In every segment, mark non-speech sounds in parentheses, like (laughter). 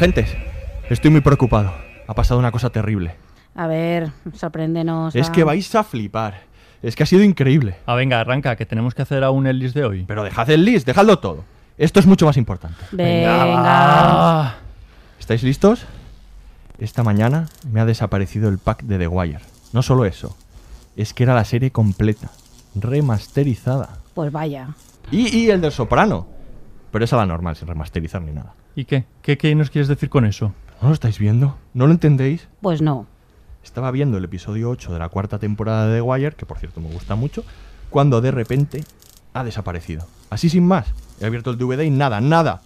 Agentes, estoy muy preocupado. Ha pasado una cosa terrible. A ver, sorpréndenos. Es va. que vais a flipar. Es que ha sido increíble. Ah, venga, arranca, que tenemos que hacer aún el list de hoy. Pero dejad el list, dejadlo todo. Esto es mucho más importante. Venga. ¿Estáis listos? Esta mañana me ha desaparecido el pack de The Wire. No solo eso, es que era la serie completa, remasterizada. Pues vaya. Y, y el del Soprano. Pero esa la normal, sin remasterizar ni nada. ¿Y qué? qué? ¿Qué nos quieres decir con eso? ¿No lo estáis viendo? ¿No lo entendéis? Pues no. Estaba viendo el episodio 8 de la cuarta temporada de The Wire, que por cierto me gusta mucho, cuando de repente ha desaparecido. Así sin más. He abierto el DVD y nada, nada.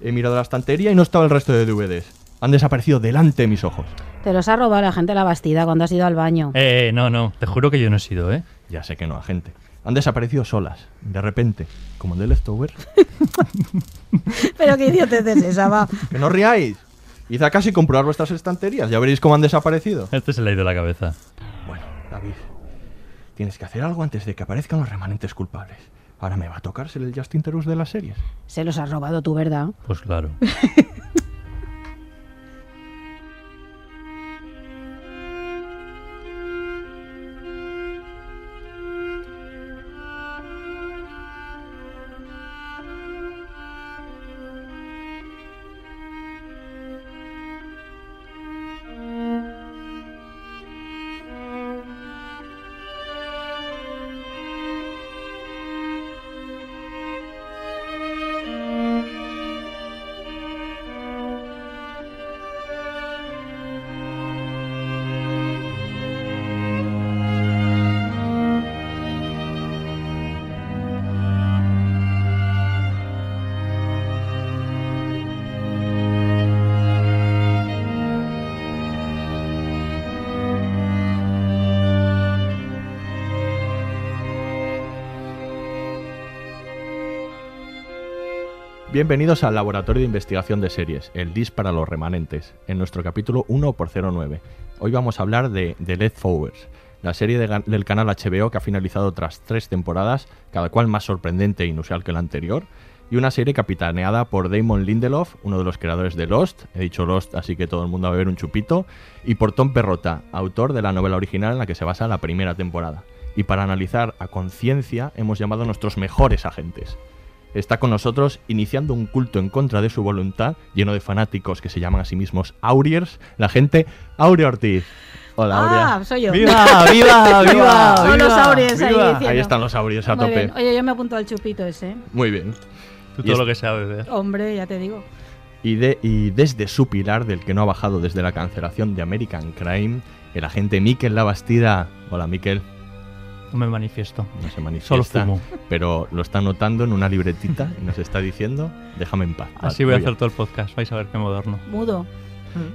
He mirado la estantería y no estaba el resto de DVDs. Han desaparecido delante de mis ojos. Te los ha robado la gente de la Bastida cuando has ido al baño. Eh, no, no, te juro que yo no he sido, ¿eh? Ya sé que no, agente. Han desaparecido solas, de repente, como el de Leftover. (laughs) Pero qué idiotez es esa, va. ¡Que no riáis! Id a casa y comprobar vuestras estanterías, ya veréis cómo han desaparecido. Este se le ha ido la cabeza. Bueno, David, tienes que hacer algo antes de que aparezcan los remanentes culpables. Ahora me va a tocar ser el Justin Terus de las series. Se los has robado tú, ¿verdad? Pues claro. (laughs) Bienvenidos al Laboratorio de Investigación de Series, el DIS para los remanentes, en nuestro capítulo 1x09. Hoy vamos a hablar de The Leftovers, la serie del canal HBO que ha finalizado tras tres temporadas, cada cual más sorprendente e inusual que la anterior, y una serie capitaneada por Damon Lindelof, uno de los creadores de Lost, he dicho Lost, así que todo el mundo va a beber un chupito, y por Tom Perrota, autor de la novela original en la que se basa la primera temporada. Y para analizar a conciencia hemos llamado a nuestros mejores agentes. Está con nosotros iniciando un culto en contra de su voluntad, lleno de fanáticos que se llaman a sí mismos Auriers, la gente Aurea Ortiz. Hola, Aurea. Ah, soy yo. ¡Viva, (laughs) viva, viva! Son los viva, Auries ahí viva! diciendo. Ahí están los Auriers a Muy tope. bien. Oye, yo me apunto al chupito ese. ¿eh? Muy bien. Tú Y todo es- lo que sea beber. Hombre, ya te digo. Y, de, y desde su pilar, del que no ha bajado desde la cancelación de American Crime, el agente Miquel Labastida. Hola, Miquel. No me manifiesto. No se manifiesta, Solo fumo. pero lo está anotando en una libretita y nos está diciendo, déjame en paz. Así Vale, voy a hacer todo el podcast. Vais a ver qué moderno. Mudo.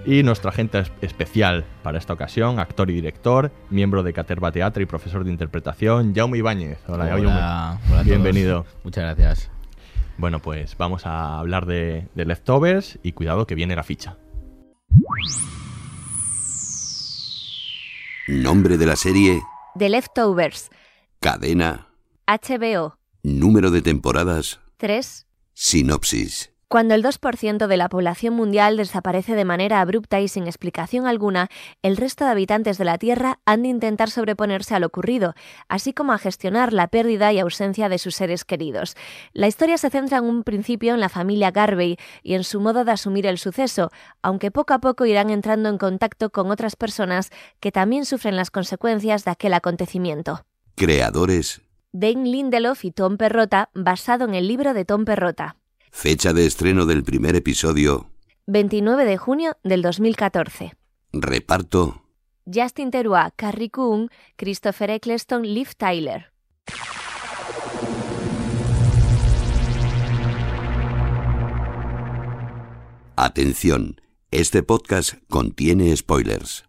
Y nuestro agente es- especial para esta ocasión, actor y director, miembro de Caterva Teatro y profesor de interpretación, Jaume Ibáñez. Hola, Jaume. hola a todos. Bienvenido. Muchas gracias. Bueno, pues vamos a hablar de, de Leftovers y cuidado que viene la ficha. Nombre de la serie, The Leftovers. cadena, HBO. número de temporadas, 3. sinopsis. Cuando el 2% de la población mundial desaparece de manera abrupta y sin explicación alguna, el resto de habitantes de la Tierra han de intentar sobreponerse a lo ocurrido, así como a gestionar la pérdida y ausencia de sus seres queridos. La historia se centra en un principio en la familia Garvey y en su modo de asumir el suceso, aunque poco a poco irán entrando en contacto con otras personas que también sufren las consecuencias de aquel acontecimiento. Creadores, Dane Lindelof y Tom Perrota, basado en el libro de Tom Perrota. Fecha de estreno del primer episodio, 29 de junio del 2014. reparto, Justin Theroux, Carrie Coon, Christopher Eccleston, Liv Tyler. atención, este podcast contiene spoilers.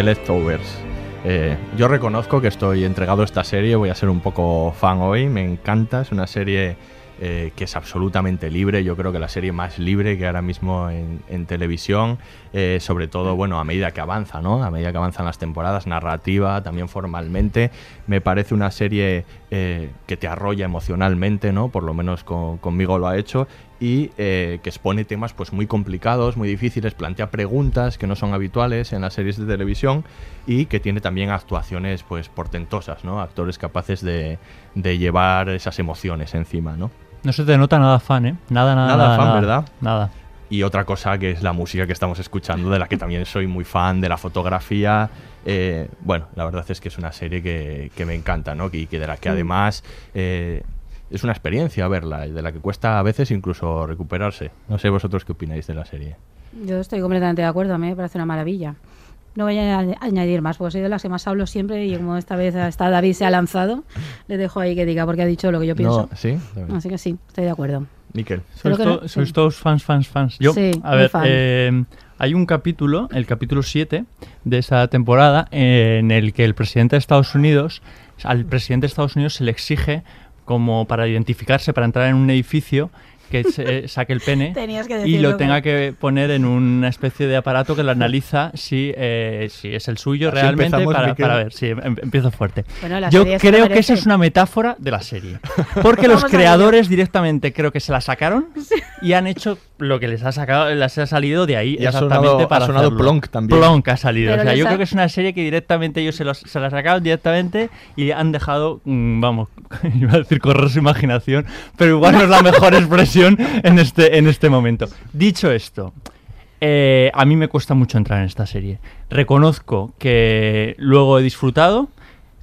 The Leftovers. Eh, yo reconozco que estoy entregado a esta serie, voy a ser un poco fan hoy, me encanta, es una serie eh, que es absolutamente libre, yo creo que la serie más libre que ahora mismo en, en televisión, eh, sobre todo, bueno, a medida que avanza, ¿no? A medida que avanzan las temporadas, narrativa, también formalmente, me parece una serie eh, que te arrolla emocionalmente, ¿no? Por lo menos con- conmigo lo ha hecho y eh, que expone temas pues muy complicados, muy difíciles, plantea preguntas que no son habituales en las series de televisión y que tiene también actuaciones pues portentosas, ¿no? Actores capaces de, de llevar esas emociones encima, ¿no? No se te nota nada fan, ¿eh? Nada, nada, Nada nada. fan, nada. ¿verdad? Nada. Y otra cosa que es la música que estamos escuchando, de la que también soy muy fan, de la fotografía. eh, bueno, la verdad es que es una serie que, que me encanta, ¿no? Y que de la que además eh, es una experiencia verla, y de la que cuesta a veces incluso recuperarse. No sé vosotros qué opináis de la serie. Yo estoy completamente de acuerdo, a mí me parece una maravilla. No voy a añ- añadir más, porque soy de las que más hablo siempre y como esta vez está David se ha lanzado, le dejo ahí que diga porque ha dicho lo que yo pienso. No, ¿Sí? Así que sí, estoy de acuerdo. Miquel. Sois, que to- no- sois sí. todos fans, fans, fans. Yo, Sí, a ver, fan. eh, hay un capítulo, el capítulo 7 de esa temporada, en el que el presidente de Estados Unidos, al presidente de Estados Unidos se le exige como para identificarse, para entrar en un edificio, que se- saque el pene (laughs) que y lo tenga que poner en una especie de aparato que lo analiza (laughs) si, eh, si es el suyo Así realmente para, ver. Sí, em- empiezo fuerte. Bueno, Yo creo que esa es una metáfora de la serie. (laughs) Porque los creadores directamente creo que se la sacaron y han hecho lo que les ha sacado, les ha salido de ahí Y ha exactamente sonado- para ha sonado hacerlo. Plonk también. Plonk ha salido. Pero o sea, yo ha- creo que es una serie que directamente ellos se, los- se la sacaron directamente y han dejado, mm, vamos, iba a decir correr su imaginación, pero igual no es la mejor expresión en este, en este momento. Dicho esto, eh, a mí me cuesta mucho entrar en esta serie. Reconozco que luego he disfrutado.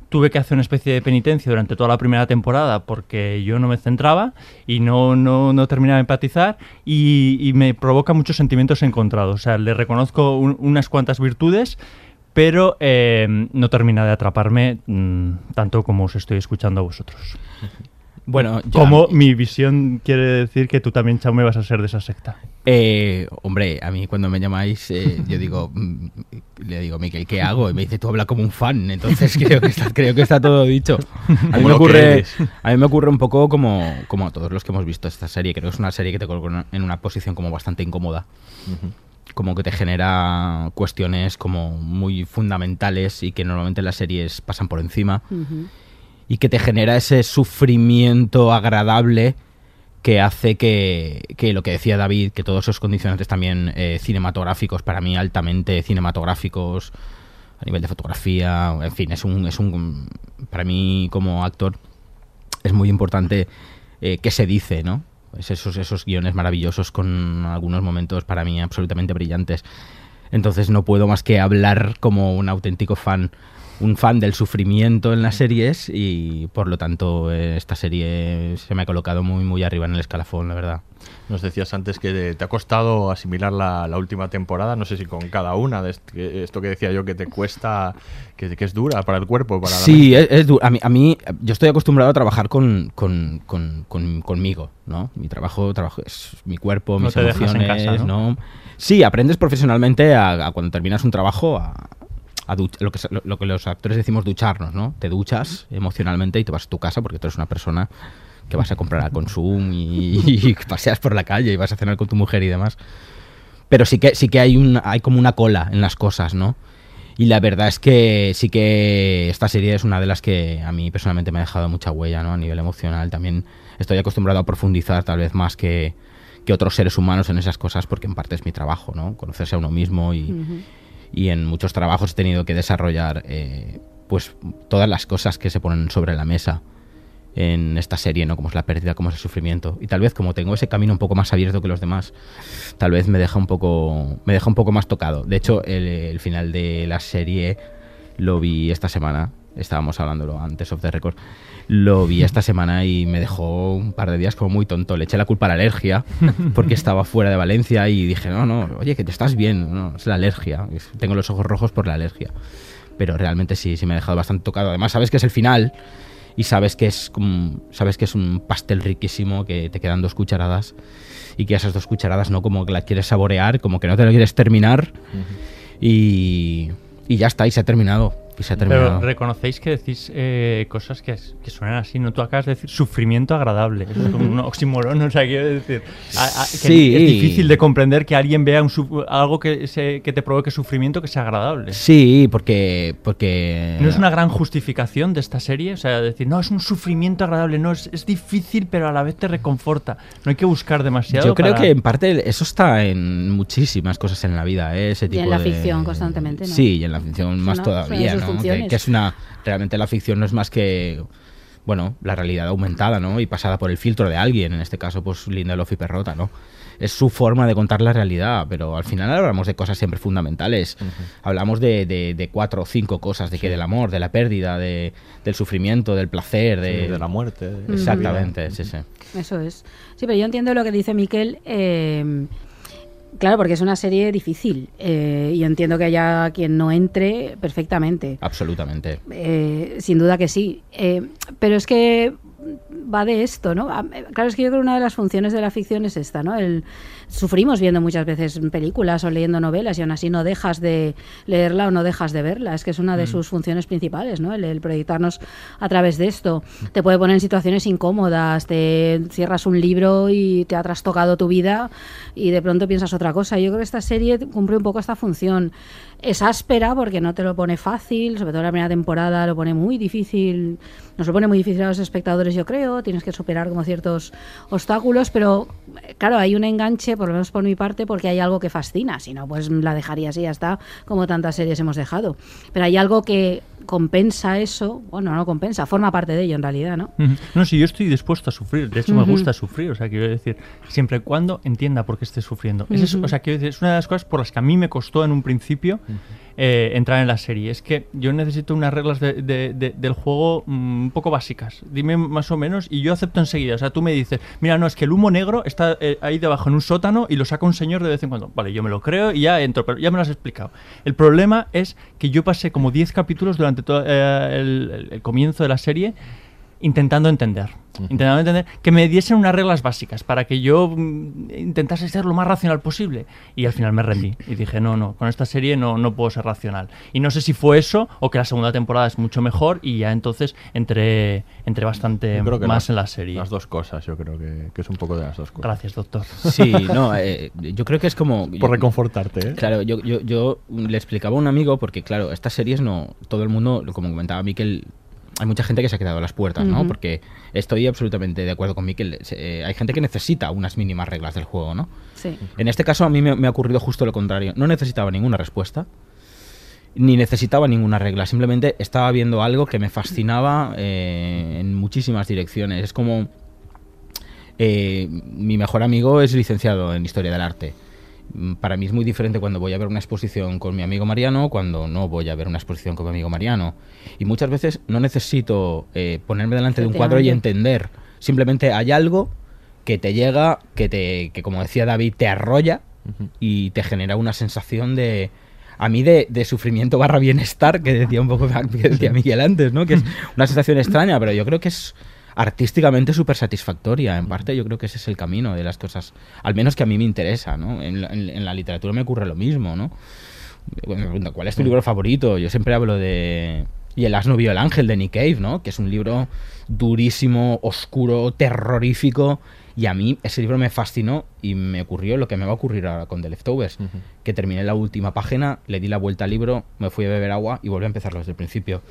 Tuve que hacer una especie de penitencia durante toda la primera temporada porque yo no me centraba y no, no, no terminaba de empatizar y, me provoca muchos sentimientos encontrados. O sea, le reconozco un- unas cuantas virtudes, pero eh, no termina de atraparme mm, tanto como os estoy escuchando a vosotros. Bueno, yo- Como mi visión quiere decir que tú también, Chaume, vas a ser de esa secta. Eh, hombre, a mí cuando me llamáis, eh, yo digo, (laughs) mm, le digo, Miquel, ¿qué hago? Y me dice, tú habla como un fan. Entonces (laughs) creo que está, creo que está todo dicho. (laughs) A mí, me ocurre, a mí me ocurre un poco como, como a todos los que hemos visto esta serie. Creo que es una serie que te coloca en una posición como bastante incómoda. Como que te genera cuestiones como muy fundamentales y que normalmente las series pasan por encima. Ujú. Y que te genera ese sufrimiento agradable que hace que, que lo que decía David, que todos esos condicionantes también eh, cinematográficos, para mí altamente cinematográficos, a nivel de fotografía, en fin, es un, es un para mí como actor es muy importante eh, qué se dice, ¿no? Es esos, esos guiones maravillosos con algunos momentos para mí absolutamente brillantes. Entonces no puedo más que hablar como un auténtico fan un fan del sufrimiento en las series y por lo tanto eh, esta serie se me ha colocado muy muy arriba en el escalafón, la verdad. Nos decías antes que te ha costado asimilar la, la última temporada, no sé si con cada una, de esto que decía yo que te cuesta, que, que es dura para el cuerpo, para la Sí, mente. es, es du- a, mí, a mí, yo estoy acostumbrado a trabajar con, con- con- con- conmigo, ¿no? Mi trabajo, trabajo es mi cuerpo, No mis emociones, casa, ¿no? ¿no? Sí, aprendes profesionalmente a, a cuando terminas un trabajo a, lo, que, lo, lo los actores decimos ducharnos, ¿no? Te duchas emocionalmente y te vas a tu casa porque tú eres una persona que vas a comprar al Consum y, paseas por la calle y vas a cenar con tu mujer y demás. Pero sí que, sí que hay, hay como una cola en las cosas, ¿no? Y la verdad es que sí que esta serie es una de las que a mí personalmente me ha dejado mucha huella, ¿no? A nivel emocional también estoy acostumbrado a profundizar tal vez más que, que otros seres humanos en esas cosas porque en parte es mi trabajo, ¿no? Conocerse a uno mismo y. y en muchos trabajos he tenido que desarrollar eh, pues todas las cosas que se ponen sobre la mesa en esta serie, ¿no? Como es la pérdida, como es el sufrimiento. Y tal vez como tengo ese camino un poco más abierto que los demás, tal vez me deja un poco, me deja un poco más tocado. De hecho, el, final de la serie lo vi esta semana. Estábamos hablándolo antes of the record. Lo vi esta semana y me dejó un par de días como muy tonto. Le eché la culpa a la alergia (laughs) porque estaba fuera de Valencia y dije, no, no, oye, que te estás bien. No, es la alergia. Tengo los ojos rojos por la alergia. Pero realmente sí, sí me ha dejado bastante tocado. Además, sabes que es el final y sabes que es como- sabes que es un pastel riquísimo que te quedan dos cucharadas y que esas dos cucharadas no como que las quieres saborear como que no te lo quieres terminar y, y ya está y se ha terminado se ha terminado Pero reconocéis que decís eh, cosas que, suenan así, ¿no? Tú acabas de decir sufrimiento agradable. Eso es como un oxímoron, (laughs) o sea, quiero decir. a- a- que Sí. Es difícil de comprender que alguien vea un algo que, se- que te provoque sufrimiento que sea agradable. sí porque porque ¿No es una gran justificación de esta serie? O sea, decir, no, es un sufrimiento agradable, no, es, es difícil, pero a la vez te reconforta. No hay que buscar demasiado. yo creo para- que en parte eso está en muchísimas cosas en la vida ¿eh? ese Y tipo en la de- ficción constantemente, ¿no? sí y en la ficción más todavía. Que, funciones. que es una realmente la ficción no es más que bueno la realidad aumentada no y pasada por el filtro de alguien en este caso pues Lindelof y Perrota no es su forma de contar la realidad, pero al final hablamos de cosas siempre fundamentales. Hablamos de, de- de cuatro o cinco cosas, de que del amor, de la pérdida, de, del sufrimiento, del placer, de, Sí, de la muerte. Exactamente, sí, sí. Eso es. Sí, pero yo entiendo lo que dice Miquel. eh, claro, porque es una serie difícil. eh, y entiendo que haya quien no entre perfectamente. Absolutamente. Eh, sin duda que sí. Eh, pero es que va de esto, ¿no? A- eh, Claro, es que yo creo que una de las funciones de la ficción es esta, ¿no? El, sufrimos viendo muchas veces películas o leyendo novelas y aún así no dejas de leerla o no dejas de verla. Es que es una de Mm. sus funciones principales, ¿no? El, el proyectarnos a través de esto. Te puede poner en situaciones incómodas, te cierras un libro y te ha trastocado tu vida y de pronto piensas otra cosa. Yo creo que esta serie cumple un poco esta función. Es áspera porque no te lo pone fácil, sobre todo la primera temporada lo pone muy difícil, nos lo pone muy difícil a los espectadores, yo creo, tienes que superar como ciertos obstáculos, pero claro, hay un enganche, por lo menos por mi parte, porque hay algo que fascina, si no, pues la dejaría así, ya está, como tantas series hemos dejado. Pero hay algo que compensa eso, bueno, no compensa, forma parte de ello en realidad, ¿no? No, si yo estoy dispuesto a sufrir, de hecho me gusta sufrir, o sea, quiero decir, siempre y cuando entienda por qué esté sufriendo. Es eso, Ujú. o sea, quiero decir, es una de las cosas por las que a mí me costó en un principio eh, entrar en la serie. Es que yo necesito unas reglas de- de- de- del juego mm, un poco básicas. Dime más o menos y yo acepto enseguida. O sea, tú me dices, mira, no, es que el humo negro está eh, ahí debajo en un sótano y lo saca un señor de vez en cuando. Vale, yo me lo creo y ya entro, pero ya me lo has explicado. El problema es que yo pasé como 10 capítulos durante eh, el comienzo de la serie intentando entender. Intentando entender que me diesen unas reglas básicas para que yo mm, intentase ser lo más racional posible. Y al final me rendí. Y dije, no, no, con esta serie no, no puedo ser racional. Y no sé si fue eso o que la segunda temporada es mucho mejor y ya entonces entré, entré bastante Yo creo que más las- en la serie. Las dos cosas, yo creo que, que es un poco de las dos cosas. Gracias, doctor. Sí, no, eh, yo creo que es como... Por reconfortarte, ¿eh? Claro, yo, yo, yo le explicaba a un amigo, porque claro, estas series no... Todo el mundo, como comentaba Miquel, hay mucha gente que se ha quedado a las puertas, ¿no? Porque estoy absolutamente de acuerdo con Miquel. eh, hay gente que necesita unas mínimas reglas del juego, ¿no? Sí. En este caso a mí me, me ha ocurrido justo lo contrario. No necesitaba ninguna respuesta, ni necesitaba ninguna regla. Simplemente estaba viendo algo que me fascinaba eh, en muchísimas direcciones. Es como... eh, mi mejor amigo es licenciado en Historia del Arte. Mm, Para mí es muy diferente cuando voy a ver una exposición con mi amigo Mariano cuando no voy a ver una exposición con mi amigo Mariano. Y muchas veces no necesito eh, ponerme delante de un cuadro y entender. Simplemente hay algo que te llega, que, te, que como decía David, te arrolla y te genera una sensación de... A mí de, de sufrimiento barra bienestar, que decía un poco que decía Miguel antes, ¿no? Que es (laughs) una sensación extraña, pero yo creo que es artísticamente súper satisfactoria. En parte yo creo que ese es el camino de las cosas, al menos que a mí me interesa, ¿no? En la, en- en la literatura me ocurre lo mismo, ¿no? Me ¿cuál es tu libro favorito? Yo siempre hablo de... Y el asno vio el ángel de Nick Cave, ¿no? Que es un libro durísimo, oscuro, terrorífico. Y a mí ese libro me fascinó y me ocurrió lo que me va a ocurrir ahora con The Leftovers. Que terminé la última página, le di la vuelta al libro, me fui a beber agua y volví a empezarlo desde el principio.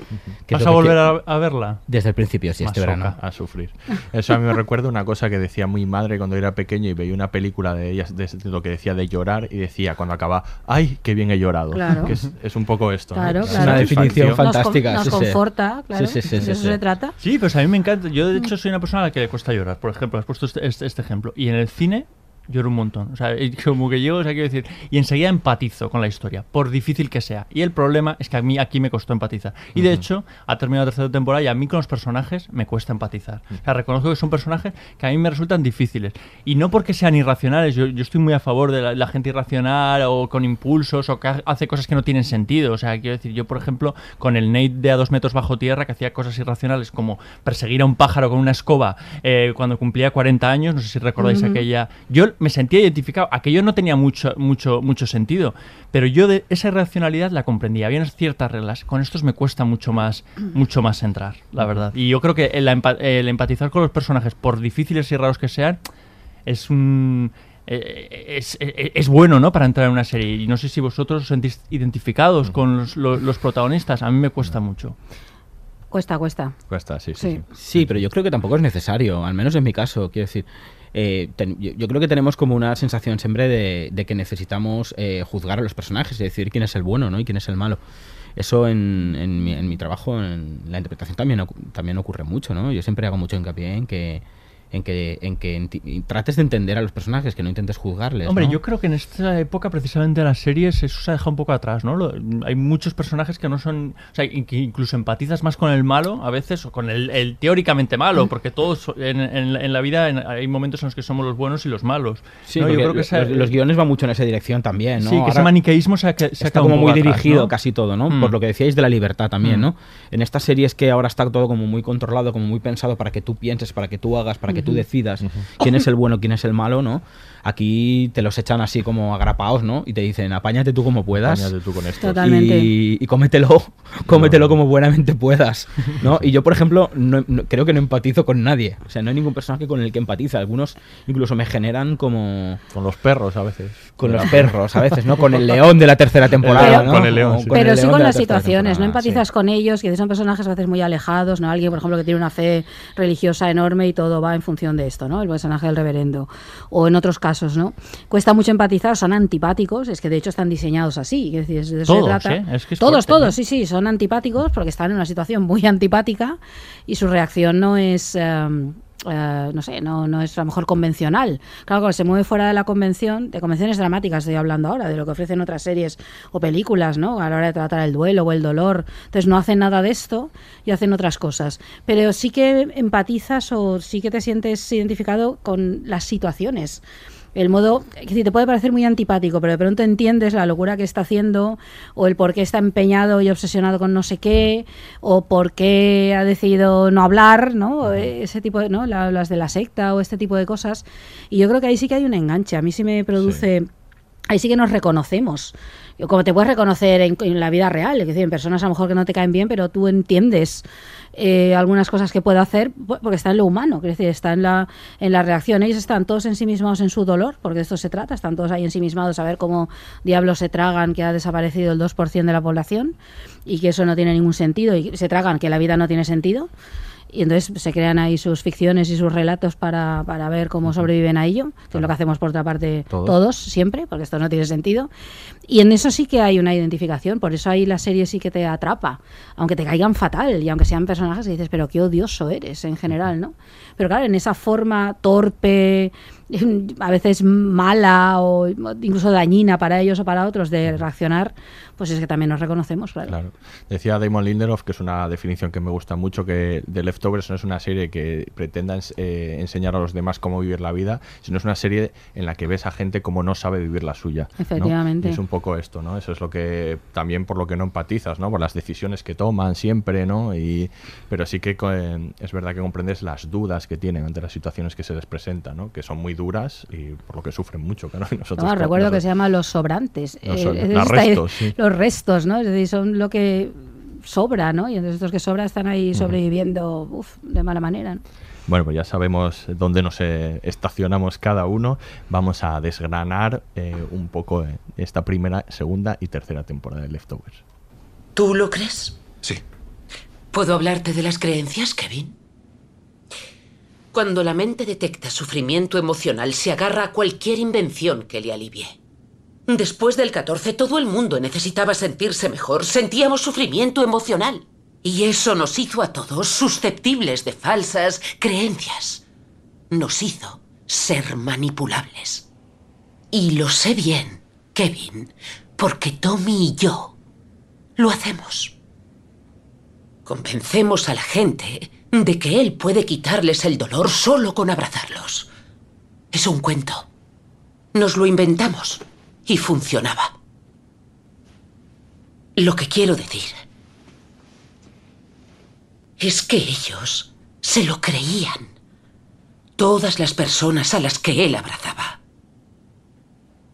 Es ¿Vas a volver a, verla? Desde el principio, sí, este verano. a sufrir. Eso a mí me recuerda una cosa que decía mi madre cuando era pequeño y veía una película de ellas, de, de lo que decía de llorar y decía cuando acaba, ¡ay, qué bien he llorado! Claro. Que es, es un poco esto. ¿no? Claro, La claro. Una definición fantástica. Con- nos sí. conforta, claro. Sí, sí, sí, de sí, eso sí. se trata. Sí, pues a mí me encanta. Yo, de hecho, soy una persona a la que le cuesta llorar. Por ejemplo, has puesto este, este- este ejemplo. Y en el cine lloro un montón. O sea, (laughs) como que yo, o sea, quiero decir, y enseguida empatizo con la historia, por difícil que sea. Y el problema es que a mí aquí me costó empatizar. Y de hecho, ha terminado la tercera temporada y a mí con los personajes me cuesta empatizar. O sea, reconozco que son personajes que a mí me resultan difíciles. Y no porque sean irracionales, yo, yo estoy muy a favor de la, la gente irracional o con impulsos o que ha- hace cosas que no tienen sentido. O sea, quiero decir, yo por ejemplo, con el Nate de a dos metros bajo tierra, que hacía cosas irracionales como perseguir a un pájaro con una escoba eh, cuando cumplía 40 años, no sé si recordáis aquella... Yo me sentía identificado, aquello no tenía mucho, mucho, mucho sentido, pero yo de esa irracionalidad la comprendía, había ciertas reglas, con estos me cuesta mucho más, (clears throat) mucho más entrar, la verdad. Y yo creo que el, empa- el empatizar con los personajes, por difíciles y raros que sean, es un... eh, Es, es- es bueno, ¿no? Para entrar en una serie. Y no sé si vosotros os sentís identificados con los, lo- los protagonistas. A mí me cuesta mucho. Cuesta, cuesta. Cuesta, sí, sí. Sí. sí. Sí, pero yo creo que tampoco es necesario, al menos en mi caso, quiero decir. Eh, ten- yo, yo creo que tenemos como una sensación siempre de, que necesitamos eh, juzgar a los personajes y decir quién es el bueno ¿no? y quién es el malo. Eso en, en mi, en mi trabajo, en la interpretación, también, también ocurre mucho. ¿no? Yo siempre hago mucho hincapié en que, en que, en que enti- trates de entender a los personajes, que no intentes juzgarles. Hombre, ¿no? yo creo que en esta época, precisamente de las series, eso se ha dejado un poco atrás, ¿no? Lo- hay muchos personajes que no son. O sea, que incluso empatizas más con el malo a veces, o con el, el teóricamente malo, porque todos en, en- en la vida en- hay momentos en los que somos los buenos y los malos. Sí, ¿no? Yo creo que los, esa- los guiones van mucho en esa dirección también, ¿no? Sí, que ese Ahora- maniqueísmo se ha, se está como muy atrás, dirigido ¿no? casi todo, ¿no? Mm. Por lo que decíais de la libertad también, Mm. ¿no? En estas series que ahora está todo como muy controlado, como muy pensado para que tú pienses, para que tú hagas, para que tú decidas quién es el bueno, quién es el malo, ¿no? Aquí te los echan así como agrapaos, ¿no? Y te dicen, apáñate tú como puedas. Apáñate tú con esto. Totalmente. Y, y cómetelo, (laughs) cómetelo como buenamente puedas, ¿no? (laughs) Y yo, por ejemplo, no- no- creo que no empatizo con nadie. O sea, no hay ningún personaje con el que empatiza. Algunos incluso me generan como... Con los perros a veces. Con los perros, a veces, ¿no? Con el (laughs) león de la tercera temporada, ¿no? con el león, sí. Pero el sí león con de la las tercera situaciones, no empatizas sí. con ellos, que son personajes a veces muy alejados, ¿no? Alguien, por ejemplo, que tiene una fe religiosa enorme y todo va en función de esto, ¿no? El personaje del reverendo. O en otros casos, ¿no? Cuesta mucho empatizar, son antipáticos, es que de hecho están diseñados así, es decir, se Todos, trata. ¿eh? Es que es todos, fuerte, todos, ¿no? sí, sí, son antipáticos porque están en una situación muy antipática y su reacción no es... em, eh, no sé, no, no es a lo mejor convencional. Claro, cuando se mueve fuera de la convención, de convenciones dramáticas estoy hablando ahora, de lo que ofrecen otras series o películas, ¿no? A la hora de tratar el duelo o el dolor. Entonces no hacen nada de esto y hacen otras cosas. Pero sí que empatizas o sí que te sientes identificado con las situaciones. El modo, es decir, te puede parecer muy antipático, pero de pronto entiendes la locura que está haciendo, o el por qué está empeñado y obsesionado con no sé qué, o por qué ha decidido no hablar, ¿no? Ese tipo de, ¿no? La- las de la secta o este tipo de cosas. Y yo creo que ahí sí que hay un enganche. A mí sí me produce. Ahí sí que nos reconocemos. Yo, Como te puedes reconocer en, la vida real, es decir, en personas a lo mejor que no te caen bien, pero tú entiendes eh, algunas cosas que puede hacer porque está en lo humano, es decir, está en la, en la reacción. Ellos están todos ensimismados en su dolor, porque de esto se trata, están todos ahí ensimismados a ver cómo diablos se tragan que ha desaparecido el 2% de la población y que eso no tiene ningún sentido y se tragan que la vida no tiene sentido. Y entonces se crean ahí sus ficciones y sus relatos para, para ver cómo sobreviven a ello, que es lo que hacemos por otra parte Todos. todos. siempre, porque esto no tiene sentido. Y en eso sí que hay una identificación, por eso ahí la serie sí que te atrapa, aunque te caigan fatal y aunque sean personajes que dices, pero qué odioso eres en general, ¿no? Pero claro, en esa forma torpe, a veces mala o incluso dañina para ellos o para otros de reaccionar, pues es que también nos reconocemos, claro. Claro. Decía Damon Lindelof, que es una definición que me gusta mucho, que The Leftovers no es una serie que pretenda eh, enseñar a los demás cómo vivir la vida, sino es una serie en la que ves a gente como no sabe vivir la suya. Efectivamente. Es un poco esto, ¿no? Eso es lo que también por lo que no empatizas, ¿no? Por las decisiones que toman siempre, ¿no? Y, pero sí que eh, es verdad que comprendes las dudas que tienen ante las situaciones que se les presentan, ¿no? Que son muy duras y por lo que sufren mucho, claro. (laughs) Y nosotros, No, claro, recuerdo que nosotros- se llama los sobrantes. Los Eh, los restos, sí. Los restos, ¿no? Es decir, son lo que sobra, ¿no? Y entonces estos que sobra están ahí sobreviviendo uf, de mala manera. ¿no? Bueno, pues ya sabemos dónde nos eh, estacionamos cada uno. Vamos a desgranar eh, un poco eh, esta primera, segunda y tercera temporada de Leftovers. ¿Tú lo crees? Sí. ¿Puedo hablarte de las creencias, Kevin? Cuando la mente detecta sufrimiento emocional, se agarra a cualquier invención que le alivie. Después del 14, todo el mundo necesitaba sentirse mejor. Sentíamos sufrimiento emocional. Y eso nos hizo a todos susceptibles de falsas creencias. Nos hizo ser manipulables. Y lo sé bien, Kevin, porque Tommy y yo lo hacemos. Convencemos a la gente de que él puede quitarles el dolor solo con abrazarlos. Es un cuento. Nos lo inventamos y funcionaba. Lo que quiero decir es que ellos se lo creían. Todas las personas a las que él abrazaba.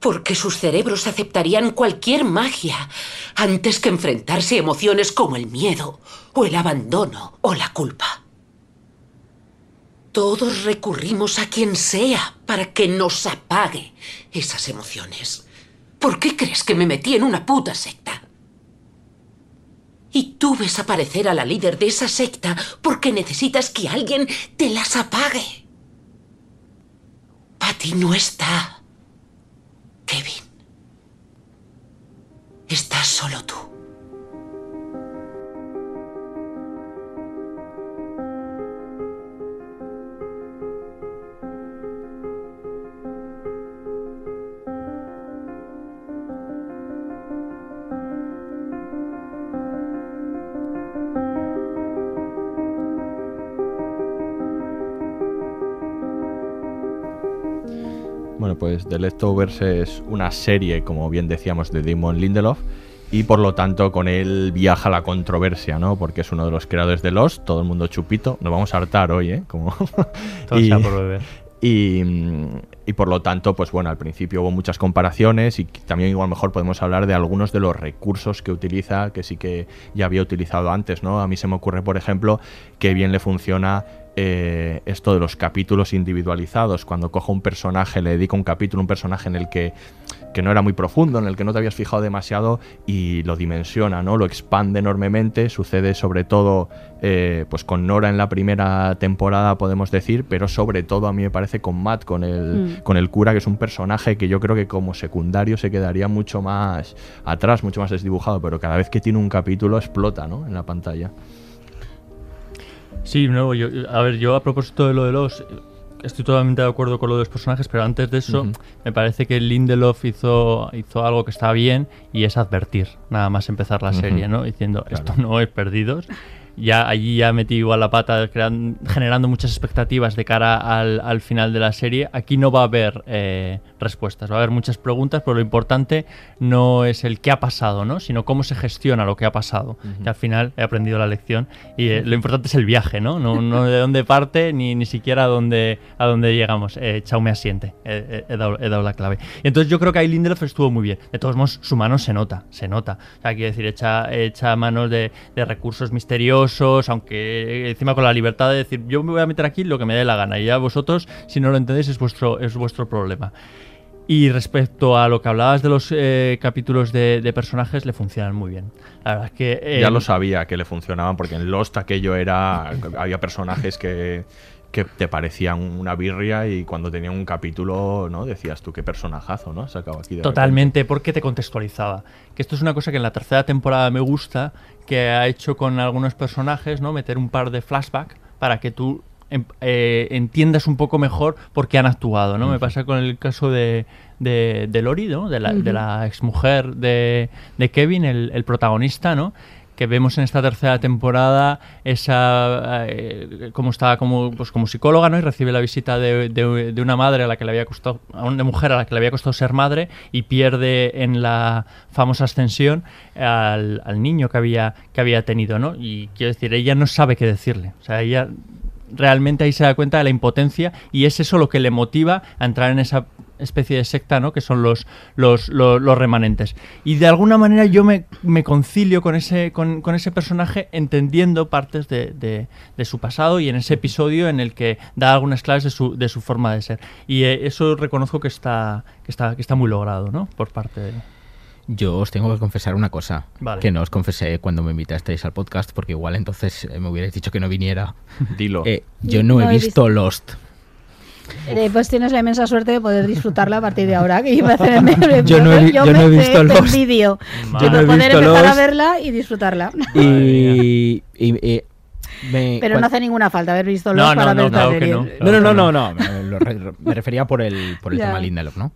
Porque sus cerebros aceptarían cualquier magia antes que enfrentarse a emociones como el miedo o el abandono o la culpa. Todos recurrimos a quien sea para que nos apague esas emociones. ¿Por qué crees que me metí en una puta secta? Y tú ves aparecer a la líder de esa secta porque necesitas que alguien te las apague. Patty no está. Kevin. Estás solo tú. Pues The Leftovers es una serie, como bien decíamos, de Damon Lindelof y por lo tanto con él viaja la controversia, ¿no? Porque es uno de los creadores de Lost, todo el mundo chupito. Nos vamos a hartar hoy, ¿eh? Como... (laughs) Todo sea por beber. Y, y por lo tanto, pues bueno, al principio hubo muchas comparaciones y también igual mejor podemos hablar de algunos de los recursos que utiliza, que sí que ya había utilizado antes, ¿no? A mí se me ocurre, por ejemplo, que bien le funciona eh, esto de los capítulos individualizados. Cuando cojo un personaje, le dedico un capítulo, un personaje en el que, que no era muy profundo, en el que no te habías fijado demasiado y lo dimensiona, ¿no? Lo expande enormemente. Sucede sobre todo eh, pues con Nora en la primera temporada, podemos decir, pero sobre todo a mí me parece con Matt, con el, Mm. con el cura, que es un personaje que yo creo que como secundario se quedaría mucho más atrás, mucho más desdibujado, pero cada vez que tiene un capítulo explota, ¿no? En la pantalla. Sí, no, yo, a ver, yo a propósito de lo de los. Estoy totalmente de acuerdo con lo de los personajes, pero antes de eso, Ujú. me parece que Lindelof hizo, hizo algo que está bien y es advertir, nada más empezar la Ujú. serie, ¿no? Diciendo, Claro. esto no es perdidos. Ya allí ya metí igual la pata generando muchas expectativas de cara al, al final de la serie. Aquí no va a haber eh, respuestas, va a haber muchas preguntas, pero lo importante no es el qué ha pasado, ¿no? Sino cómo se gestiona lo que ha pasado. Que al final he aprendido la lección y eh, lo importante es el viaje, ¿no? No, no de dónde parte ni, ni siquiera a dónde, a dónde llegamos. Eh, Chao me asiente, he, dado, he dado la clave. Y entonces yo creo que ahí Lindelof estuvo muy bien. De todos modos, su mano se nota, se nota. O sea, quiero decir, echa, echa manos de, de recursos misteriosos, aunque encima con la libertad de decir, yo me voy a meter aquí lo que me dé la gana y ya vosotros, si no lo entendéis, es vuestro, es vuestro problema. Y respecto a lo que hablabas de los eh, capítulos de, de personajes, le funcionan muy bien. La verdad es que... eh, Ya lo sabía que le funcionaban porque en Lost aquello era... Había personajes que, que te parecían una birria y cuando tenían un capítulo, ¿no? Decías tú, qué personajazo, ¿no? Sacaba aquí de Totalmente, porque te contextualizaba. Que esto es una cosa que en la tercera temporada me gusta, que ha hecho con algunos personajes, ¿no? Meter un par de flashback para que tú em- eh, entiendas un poco mejor por qué han actuado, ¿no? Me pasa con el caso de, de, de Lori, ¿no? De la, de la exmujer de, de Kevin, el, el protagonista, ¿no? Que vemos en esta tercera temporada esa eh, como está como pues como psicóloga no y recibe la visita de, de- de una madre a la que le había costado a una mujer a la que le había costado ser madre y pierde en la famosa ascensión al, al niño que había que había tenido no y quiero decir ella no sabe qué decirle. O sea ella realmente ahí se da cuenta de la impotencia y es eso lo que le motiva a entrar en esa especie de secta, ¿no? Que son los, los, los, los remanentes. Y de alguna manera yo me, me concilio con ese, con, con ese personaje entendiendo partes de, de- de su pasado y en ese episodio en el que da algunas claves de su, de su forma de ser. Y eh, eso reconozco que está, que está, que está muy logrado, ¿no? Por parte de... Yo os tengo que confesar una cosa Vale. que no os confesé cuando me invitasteis al podcast, porque igual entonces eh, me hubierais dicho que no viniera. Dilo. Eh, yo no, No he he visto Lost. Eh, pues tienes la inmensa suerte de poder disfrutarla a partir de ahora. Que iba a hacer me- (laughs) Yo no he yo me no he visto Lost. envidio (laughs) Yo no he poder visto empezar a verla y disfrutarla. (laughs) Y, y- y me- Pero no hace ninguna falta haber visto No, Lost no, para no, ver esta claro que serie. no. No, no, no, no, no, Me, re- me refería por el, por el tema Lindelof, ¿no?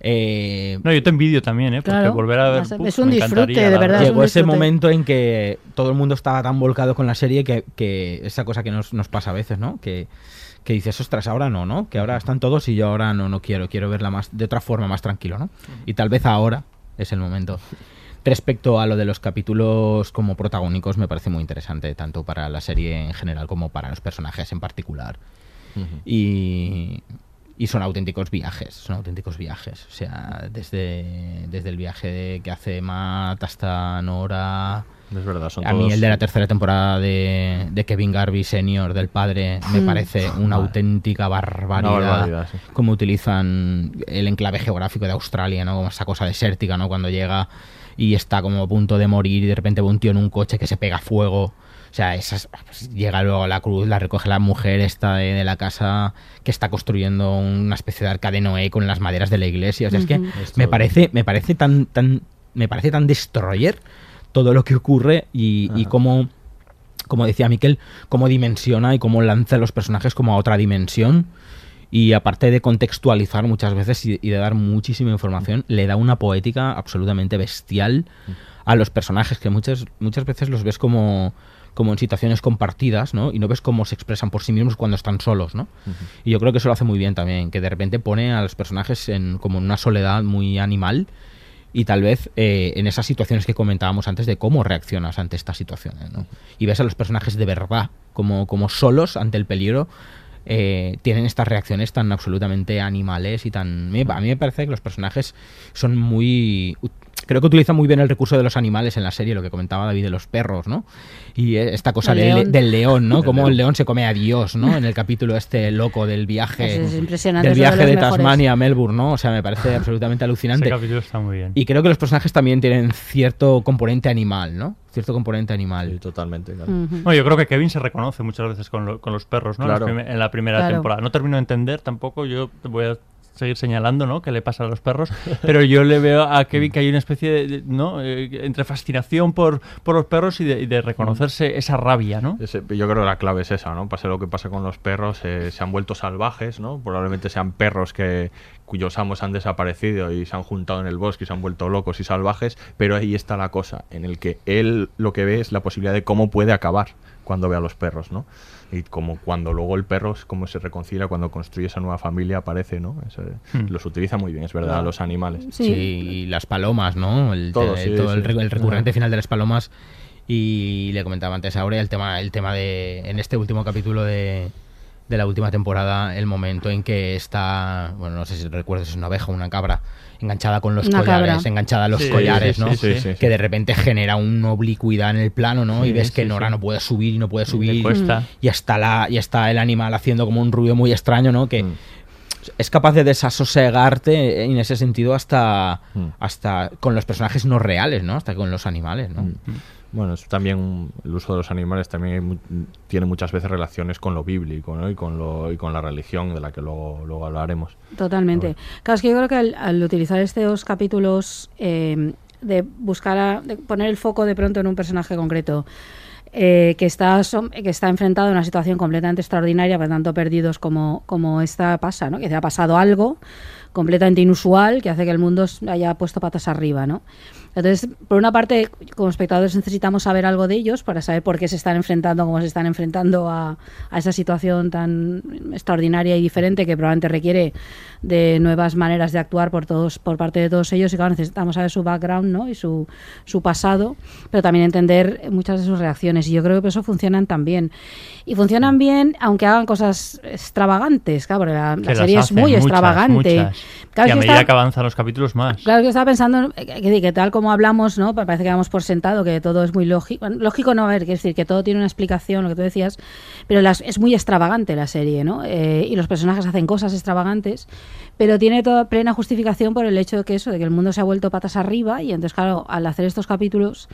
Eh, No, yo te envidio también, ¿eh? Porque Claro. volver a ver... Es un me disfrute, de verdad. Llegó ese momento en que todo el mundo estaba tan volcado con la serie que, que esa cosa que nos, nos pasa a veces, ¿no? Que, que dices, ostras, ahora no, ¿no? Que ahora están todos y yo ahora no, no quiero, quiero verla más de otra forma, más tranquilo, ¿no? Y tal vez ahora es el momento. (laughs) Respecto a lo de los capítulos como protagónicos, me parece muy interesante, tanto para la serie en general como para los personajes en particular. Y, y son auténticos viajes, son auténticos viajes. O sea, desde, desde el viaje de- que hace Matt hasta Nora. Es verdad, son A mí todos- el de la tercera temporada de, de Kevin Garvey Senior del padre me Mm. parece una Vale. auténtica barbaridad. Una barbaridad, sí. Cómo utilizan el enclave geográfico de Australia, ¿no? Como esa cosa desértica, ¿no? Cuando llega y está como a punto de morir y de repente ve un tío en un coche que se pega fuego. O sea, esas, pues, llega luego la cruz, la recoge la mujer esta de, de la casa que está construyendo una especie de arca de Noé con las maderas de la iglesia. O sea, es que me parece, me parece tan, tan, me parece tan destroyer todo lo que ocurre y, y cómo, como decía Miquel, cómo dimensiona y cómo lanza a los personajes como a otra dimensión. Y aparte de contextualizar muchas veces y, y de dar muchísima información, le da una poética absolutamente bestial a los personajes que muchas, muchas veces los ves como, como en situaciones compartidas, ¿no? Y no ves cómo se expresan por sí mismos cuando están solos, ¿no? Y yo creo que eso lo hace muy bien también, que de repente pone a los personajes en como en una soledad muy animal y tal vez eh, en esas situaciones que comentábamos antes de cómo reaccionas ante estas situaciones, ¿no? Y ves a los personajes de verdad como, como solos ante el peligro. eh, tienen estas reacciones tan absolutamente animales y tan... A mí me parece que los personajes son muy... Creo que utilizan muy bien el recurso de los animales en la serie, lo que comentaba David de los perros, ¿no? Y esta cosa El del león. del león, ¿no? (laughs) Como el león se come a Dios, ¿no? En el capítulo este loco del viaje... Es- es impresionante, Del de viaje de. Tasmania a Melbourne, ¿no? O sea, me parece (laughs) absolutamente alucinante. Ese capítulo está muy bien. Y creo que los personajes también tienen cierto componente animal, ¿no? Cierto componente animal. totalmente, No, yo creo que Kevin se reconoce muchas veces con, lo- con los perros, ¿no? En Claro. la primera Claro. temporada. No termino de entender tampoco, yo voy a seguir señalando, ¿no? Qué le pasa a los perros, pero yo le veo a Kevin que hay una especie de, de- ¿no? Eh, entre fascinación por, por los perros y de, y de reconocerse esa rabia, ¿no? Ese- yo creo que la clave es esa, ¿no? Pase lo que pase con los perros, eh, se han vuelto salvajes, ¿no? Probablemente sean perros que cuyos amos han desaparecido y se han juntado en el bosque y se han vuelto locos y salvajes, pero ahí está la cosa, en el que él lo que ve es la posibilidad de cómo puede acabar cuando ve a los perros, ¿no? Y como cuando luego el perro, es cómo se reconcilia cuando construye esa nueva familia, aparece, ¿no? Eso, eh, Hmm. Los utiliza muy bien, es verdad, Claro. los animales. Sí. y las palomas, ¿no? El, Todo, te- sí, todo el, sí. re- el recurrente final de las palomas. Y le comentaba antes a Aurea el tema, el tema de. En este último capítulo de, de la última temporada, el momento en que está. Bueno, no sé si recuerdas, es una oveja o una cabra. Enganchada con los Una collares, cabra. enganchada a los Sí, collares, sí, ¿no? sí, sí, sí, sí. Que de repente genera una oblicuidad en el plano, ¿no? y ves que sí, Nora sí. no puede subir y no puede subir. cuesta. Y está, la, y está el animal haciendo como un ruido muy extraño, ¿no? Que Es capaz de desasosegarte en ese sentido hasta, Mm. hasta con los personajes no reales, ¿no? Hasta con los animales, ¿no? Mm. Bueno, es también el uso de los animales también tiene muchas veces relaciones con lo bíblico ¿no? y, con lo, y con la religión de la que luego, luego hablaremos. Totalmente. Claro, es que yo creo que al, al utilizar estos capítulos eh, de buscar, a- de poner el foco de pronto en un personaje concreto, eh, que, está, que está enfrentado a una situación completamente extraordinaria, por tanto perdidos como, como esta pasa, ¿no? que se ha pasado algo completamente inusual que hace que el mundo haya puesto patas arriba, ¿no? Entonces, por una parte, como espectadores necesitamos saber algo de ellos para saber por qué se están enfrentando, cómo se están enfrentando a, a esa situación tan extraordinaria y diferente que probablemente requiere de nuevas maneras de actuar por todos, por parte de todos ellos. Y claro, necesitamos saber su background ¿no? y su, su pasado, pero también entender muchas de sus reacciones. Y yo creo que por eso funcionan tan bien. Y funcionan bien aunque hagan cosas extravagantes, claro, porque la, serie es muy muchas, extravagante. muchas. Claro, y a medida que avanzan los capítulos más. Claro, que estaba pensando eh, que, que tal como hablamos, ¿no? Parece que damos por sentado que todo es muy lógico. Bueno, lógico no, a ver, quiero decir que todo tiene una explicación, lo que tú decías, pero las, es muy extravagante la serie, ¿no? Eh, y los personajes hacen cosas extravagantes, pero tiene toda plena justificación por el hecho de que eso, de que el mundo se ha vuelto patas arriba y entonces, claro, al hacer estos capítulos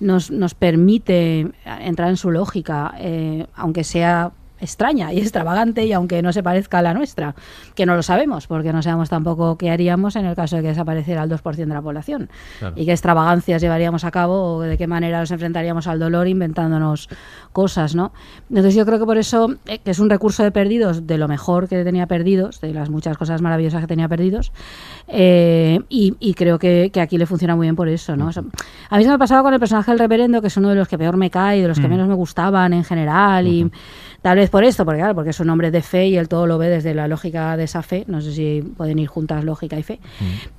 nos, nos permite entrar en su lógica, eh, aunque sea extraña y extravagante y aunque no se parezca a la nuestra, que no lo sabemos, porque no sabemos tampoco qué haríamos en el caso de que desapareciera el 2% de la población Claro. y qué extravagancias llevaríamos a cabo o de qué manera nos enfrentaríamos al dolor inventándonos cosas, ¿no? Entonces yo creo que por eso, eh, que es un recurso de Perdidos, de lo mejor que tenía Perdidos, de las muchas cosas maravillosas que tenía Perdidos, eh, y, y creo que, que aquí le funciona muy bien por eso, ¿no? O sea, a mí se me pasaba con el personaje del reverendo, que es uno de los que peor me cae, de los que Mm. menos me gustaban en general, y tal vez por esto, porque claro, porque es un hombre de fe y él todo lo ve desde la lógica de esa fe, no sé si pueden ir juntas lógica y fe,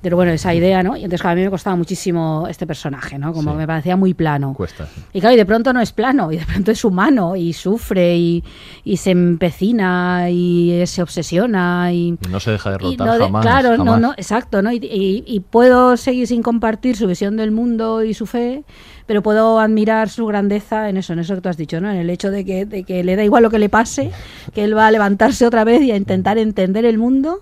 pero bueno, esa idea, ¿no? Y entonces claro, a mí me costaba muchísimo este personaje, ¿no? Como Sí. me parecía muy plano. Cuesta. sí. Y claro, y de pronto no es plano, y de pronto es humano, y sufre, y, y se empecina, y se obsesiona, y... No se deja derrotar no de- jamás. claro, no, jamás. no, exacto, ¿no? Y, y- y puedo seguir sin compartir su visión del mundo y su fe, pero puedo admirar su grandeza en eso, en eso que tú has dicho, ¿no? En el hecho de que, de que le da igual lo que le pase, que él va a levantarse otra vez y a intentar entender el mundo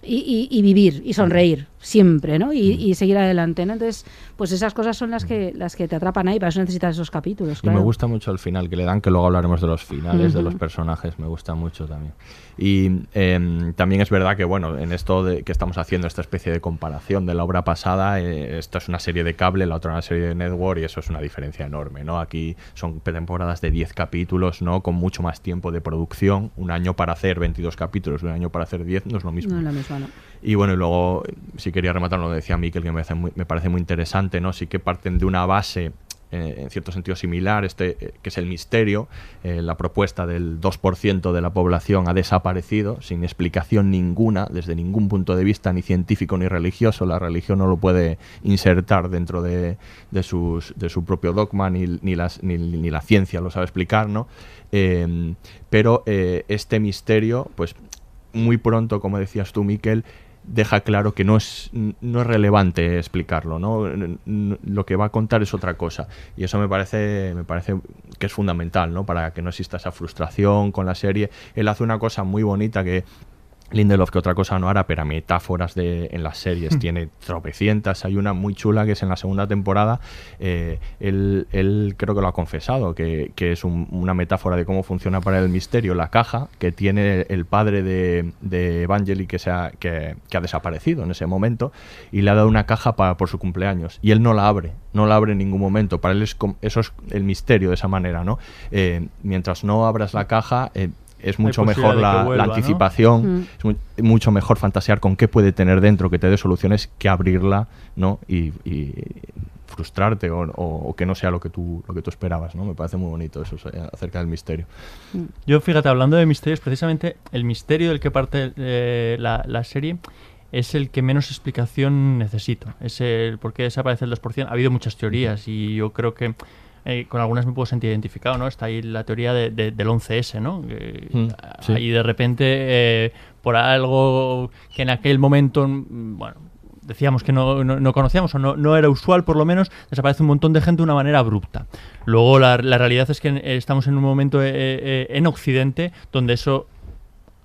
y, vivir y sonreír siempre, ¿no? Y, y seguir adelante, ¿no? Entonces, pues esas cosas son las que las que te atrapan ahí, para eso necesitas esos capítulos. Y me claro. gusta mucho el final que le dan, que luego hablaremos de los finales de los personajes, me gusta mucho también. Y em, también es verdad que, bueno, en esto de que estamos haciendo esta especie de comparación de la obra pasada, eh, esto es una serie de cable, la otra una serie de network, y eso es una diferencia enorme, ¿no? Aquí son temporadas de 10 capítulos, ¿no? Con mucho más tiempo de producción, un año para hacer 22 capítulos, un año para hacer 10, no es lo mismo. No es lo mismo, ¿no? Y bueno, y luego, si quería rematar lo que decía Miquel, que me parece muy, me parece muy interesante, ¿no? Sí que parten de una base, eh, en cierto sentido similar, este, eh, que es el misterio. Eh, la propuesta del 2% de la población ha desaparecido sin explicación ninguna, desde ningún punto de vista, ni científico ni religioso. La religión no lo puede insertar dentro de, de sus, de su propio dogma, ni, ni, las, ni, ni la ciencia lo sabe explicar, ¿no? Eh, pero este misterio, pues muy pronto, como decías tú, Miquel, deja claro que no es, no es relevante explicarlo, ¿no? Lo que va a contar es otra cosa. Y eso me parece, me parece que es fundamental, ¿no? Para que no exista esa frustración con la serie. Él hace una cosa muy bonita que Lindelof que otra cosa no hará, pero metáforas de, en las series Hmm. tiene tropecientas. Hay una muy chula que es en la segunda temporada. eh, él, él creo que lo ha confesado, que, que es un- una metáfora de cómo funciona para el misterio la caja que tiene el padre de, de Evangeli que, se ha, que, que ha desaparecido en ese momento y le ha dado una caja para, por su cumpleaños. Y él no la abre, no la abre en ningún momento. Para él es eso es el misterio de esa manera, ¿no? Eh, mientras no abras la caja... eh, es mucho mejor la, anticipación, Mm. es mu- mucho mejor fantasear con qué puede tener dentro que te dé soluciones que abrirla, ¿no? Y, y frustrarte o, o- o que no sea lo que tú lo que tú esperabas, ¿no? Me parece muy bonito eso acerca del misterio. Yo, fíjate, hablando de misterios, precisamente el misterio del que parte eh, la, la serie es el que menos explicación necesito. Es el por qué desaparece el 2%. Ha habido muchas teorías y yo creo que eh, con algunas me puedo sentir identificado, ¿no? Está ahí la teoría de- de- del 11S, ¿no? Sí. Ahí de repente, eh, por algo que en aquel momento, mm, bueno, decíamos que no, no- no conocíamos o no, no era usual por lo menos, desaparece un montón de gente de una manera abrupta. Luego la, la realidad es que eh, estamos en un momento eh, eh, en Occidente donde eso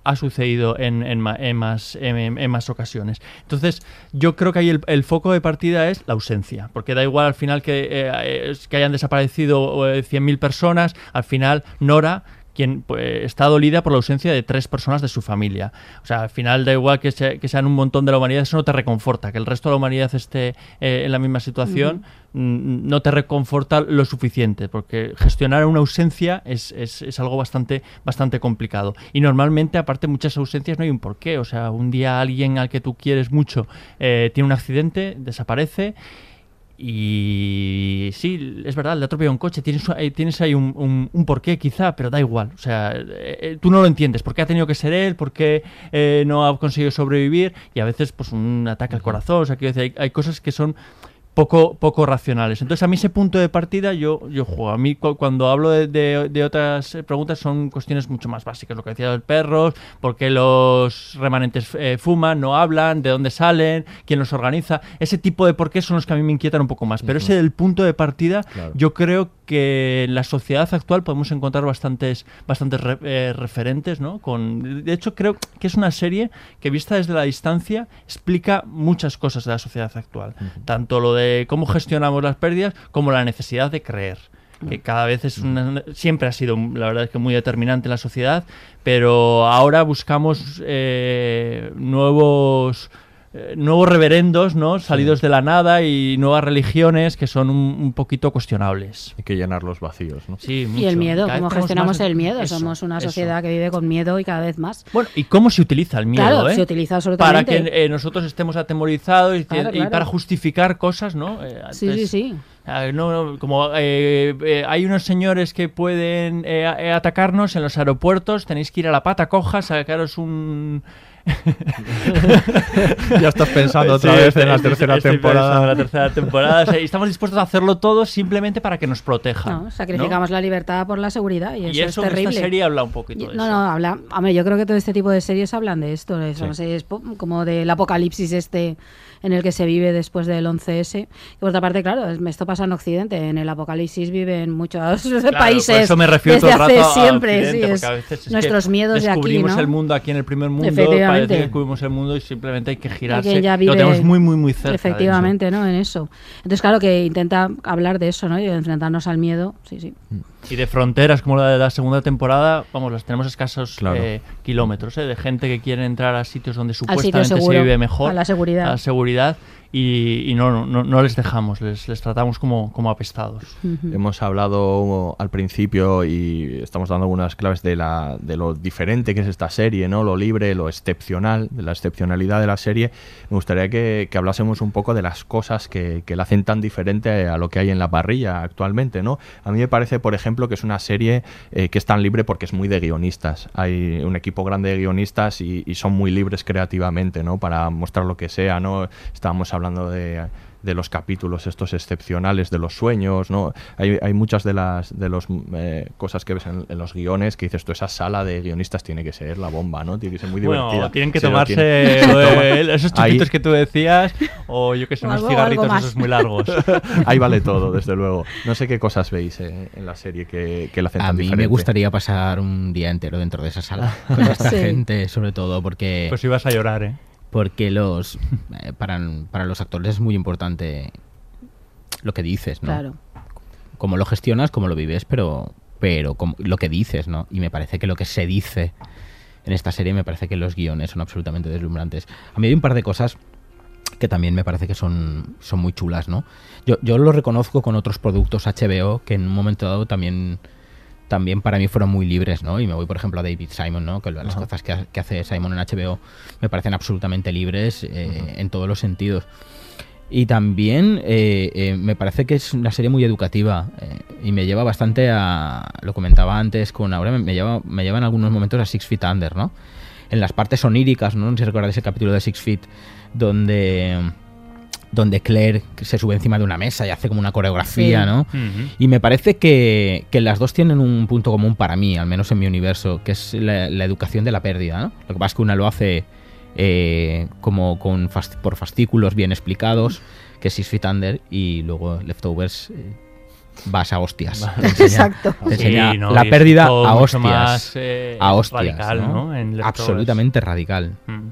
ha sucedido en, en más, en, en más ocasiones. Entonces, yo creo que ahí el, foco de partida es la ausencia, porque da igual al final que, eh, que hayan desaparecido eh, 100.000 personas, al final Nora quien pues, está dolida por la ausencia de tres personas de su familia. O sea, al final da igual que, se- que sean un montón de la humanidad, eso no te reconforta. Que el resto de la humanidad esté eh, en la misma situación no te reconforta lo suficiente, porque gestionar una ausencia es, es- es algo bastante, bastante complicado. Y normalmente, aparte, muchas ausencias no hay un porqué. O sea, un día alguien al que tú quieres mucho eh, tiene un accidente, desaparece. Y sí, es verdad, le atropella un coche, tienes, ahí- tienes ahí un, un- un porqué quizá, pero da igual. O sea, eh, eh, tú no lo entiendes. ¿Por qué ha tenido que ser él? ¿Por qué eh, no ha conseguido sobrevivir? Y a veces, pues un ataque al corazón. O sea, quiero decir, hay, hay cosas que son poco, poco racionales. Entonces, a mí ese punto de partida yo, yo juego. A mí cu- cuando hablo de, de- de otras eh, preguntas son cuestiones mucho más básicas. Lo que decía de los perros, por qué los remanentes eh, fuman, no hablan, de dónde salen, quién los organiza. Ese tipo de por qué son los que a mí me inquietan un poco más. Pero ese del punto de partida, Claro. yo creo que en la sociedad actual podemos encontrar bastantes, bastantes re- eh, referentes, ¿no? Con, de hecho, creo que es una serie que vista desde la distancia explica muchas cosas de la sociedad actual. Tanto lo de cómo gestionamos las pérdidas como la necesidad de creer que cada vez es una, siempre ha sido la verdad es que muy determinante en la sociedad pero ahora buscamos eh, nuevos eh, nuevos reverendos no salidos de la nada y nuevas religiones que son un, un poquito cuestionables Hay que llenar los vacíos, ¿no? sí Y el mucho. miedo, cómo gestionamos más- el miedo. eso, Somos una eso. sociedad que vive con miedo y cada vez más. Bueno, ¿y cómo se utiliza el miedo? Claro, eh? se utiliza Para absolutamente. que eh, nosotros estemos atemorizados y, Claro, y claro. para justificar cosas, ¿no? Eh, Sí, sí, sí. Ah, no, no, como eh, eh, hay unos señores que pueden a- eh, atacarnos en los aeropuertos, tenéis que ir a la pata coja, sacaros un... (laughs) Ya estás pensando otra Sí, vez estoy- en la estoy- tercera estoy temporada. en la tercera temporada. O sea, y estamos dispuestos a hacerlo todo simplemente para que nos protejan. No, sacrificamos la libertad por la seguridad y Y eso, eso es terrible. esta serie habla un poquito de no, eso. no, habla. Hombre, yo creo que todo este tipo de series hablan de esto. eso, Sí. no sé, es como del apocalipsis este en el que se vive después del 11S. Y por otra parte, claro, es- esto pasa en Occidente. En el apocalipsis viven muchos (laughs) países por eso me refiero desde todo el rato hace a siempre. Sí, es a veces es nuestros miedos de aquí, Descubrimos ¿no? el mundo aquí en el primer mundo, Efectivamente. parece que descubrimos el mundo y simplemente hay que girarse. Ya Lo vive- tenemos muy, muy, muy cerca. Efectivamente, ¿no? En eso. Entonces, claro, que intenta hablar de eso, ¿no? Y de enfrentarnos al miedo. Sí, sí. Y de fronteras como la de la segunda temporada, vamos, las tenemos escasos Claro. eh, kilómetros, ¿eh? de gente que quiere entrar a sitios donde sitio supuestamente se seguro, vive mejor. a la seguridad. A la seguridad. Y, y no, no, no, les dejamos, les, les tratamos como, como apestados. Hemos hablado al principio y estamos dando algunas claves de, la, de lo diferente que es esta serie, ¿no? Lo libre, lo excepcional, de la excepcionalidad de la serie. Me gustaría que, que hablásemos un poco de las cosas que, que la hacen tan diferente a lo que hay en la parrilla actualmente, ¿no? A mí me parece, por ejemplo, que es una serie eh, que es tan libre porque es muy de guionistas. Hay un equipo grande de guionistas y, y son muy libres creativamente, ¿no? Para mostrar lo que sea, ¿no? Estábamos hablando de de los capítulos estos excepcionales de los sueños, ¿no? Hay, hay muchas de las de los eh, cosas que ves en, en los guiones que dices, tú esa sala de guionistas tiene que ser la bomba, ¿no? Tiene que ser muy Bueno, divertida. tienen que (laughs) lo tomarse tiene- se toma. eh, esos chupitos que tú decías, o yo que sé, O unos algo- cigarritos algo esos muy largos. (laughs) Ahí vale todo, desde luego. No sé qué cosas veis eh, en la serie que, que la hacen A tan mí me diferente. gustaría pasar un día entero dentro de esa sala con (laughs) esta Sí. gente, sobre todo porque Pues ibas a llorar, ¿eh? Porque los eh, para, para los actores es muy importante lo que dices, ¿no? Claro. Cómo lo gestionas, cómo lo vives, pero pero cómo- lo que dices, ¿no? Y me parece que lo que se dice en esta serie me parece que los guiones son absolutamente deslumbrantes. A mí hay un par de cosas que también me parece que son, son muy chulas, ¿no? Yo, yo lo reconozco con otros productos HBO que en un momento dado también también para mí fueron muy libres, ¿no? Y me voy, por ejemplo, a David Simon, ¿no? Que las Ajá. cosas que, ha- que hace Simon en HBO me parecen absolutamente libres eh, en todos los sentidos. Y también eh, eh, me parece que es una serie muy educativa eh, y me lleva bastante a, lo comentaba antes con me, me lleva, me lleva en algunos momentos a Six Feet Under, ¿no? En las partes oníricas, ¿no? No sé si recordáis el capítulo de Six Feet donde donde Claire se sube encima de una mesa y hace como una coreografía, Sí. ¿no? Y me parece que, que las dos tienen un punto común para mí, al menos en mi universo, que es la, la educación de la pérdida. ¿no? Lo que pasa es que una lo hace eh, como con por fascículos bien explicados, que es Six Feet Under, y luego Leftovers eh, vas a hostias. Va- Te enseña- Exacto. te enseña Sí, no, la pérdida todo a hostias. más, eh, a hostias. radical, ¿no? ¿no? En Leftovers. Absolutamente radical. Mm.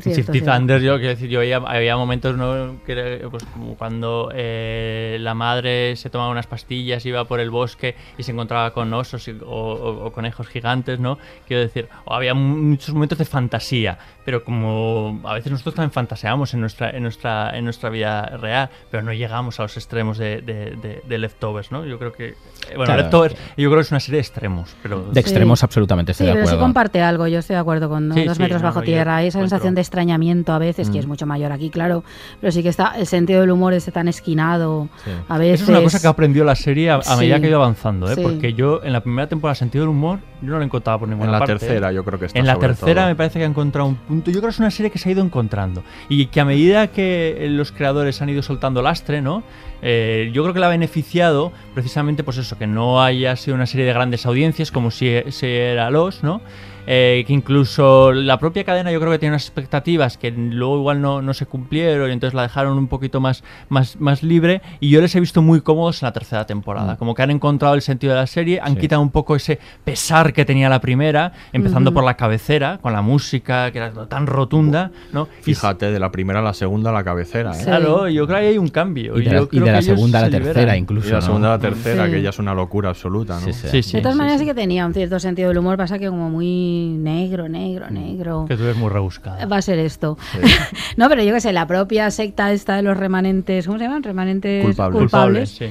Cierto, cierto. Thunder, yo quiero decir, yo veía, había momentos, ¿no? Que pues, como cuando eh, la madre se tomaba unas pastillas, iba por el bosque y se encontraba con osos y- o, o- o conejos gigantes, ¿no? Quiero decir, había muchos momentos de fantasía, pero como a veces nosotros también fantaseamos en nuestra, en nuestra, en nuestra vida real, pero no llegamos a los extremos de, de, de- de Leftovers, ¿no? Yo creo que, eh, bueno, Claro. Leftovers, yo creo que es una serie de extremos, pero De extremos, absolutamente, Sí, estoy de pero sí acuerdo. comparte algo, yo estoy de acuerdo con ¿no? Sí, dos sí, metros no, bajo no, tierra, hay esa encuentro- sensación de extrañamiento a veces, que Mm. es mucho mayor aquí, claro, pero sí que está el sentido del humor este tan esquinado a veces. Eso es una cosa que aprendió la serie a, a medida que ha ido avanzando, ¿eh? Sí. porque yo en la primera temporada sentido del humor yo no lo encontraba por ninguna En la parte. tercera ¿eh? yo creo que está En la sobre tercera todo. me parece que ha encontrado un punto. Yo creo que es una serie que se ha ido encontrando y que a medida que eh, los creadores han ido soltando lastre, ¿no? Eh, yo creo que la ha beneficiado precisamente pues eso, que no haya sido una serie de grandes audiencias como si, si era Los, ¿no? Eh, que incluso la propia cadena yo creo que tiene unas expectativas que luego igual no, no se cumplieron y entonces la dejaron un poquito más, más, más libre y yo les he visto muy cómodos en la tercera temporada, Mm. como que han encontrado el sentido de la serie, han Sí. quitado un poco ese pesar que tenía la primera, empezando Ujú. por la cabecera, con la música que era tan rotunda, ¿no? Y Fíjate, de la primera a la segunda a la cabecera. ¿eh? Sí. Claro, yo creo que ahí hay un cambio. Y de Yo la, y creo de la segunda a la se liberan. tercera, Y incluso. la ¿no? segunda a la tercera, Sí. que ya es una locura absoluta, ¿no? Sí, sí. Sí, sí, de todas sí, maneras sí. sí. que tenía un cierto sentido del humor, pasa que como muy negro, negro, Mm. negro. Que tú eres muy rebuscada. Va a ser esto. (laughs) no, pero yo qué sé, la propia secta esta de los remanentes, ¿cómo se llaman? Remanentes Culpables. culpables. sí.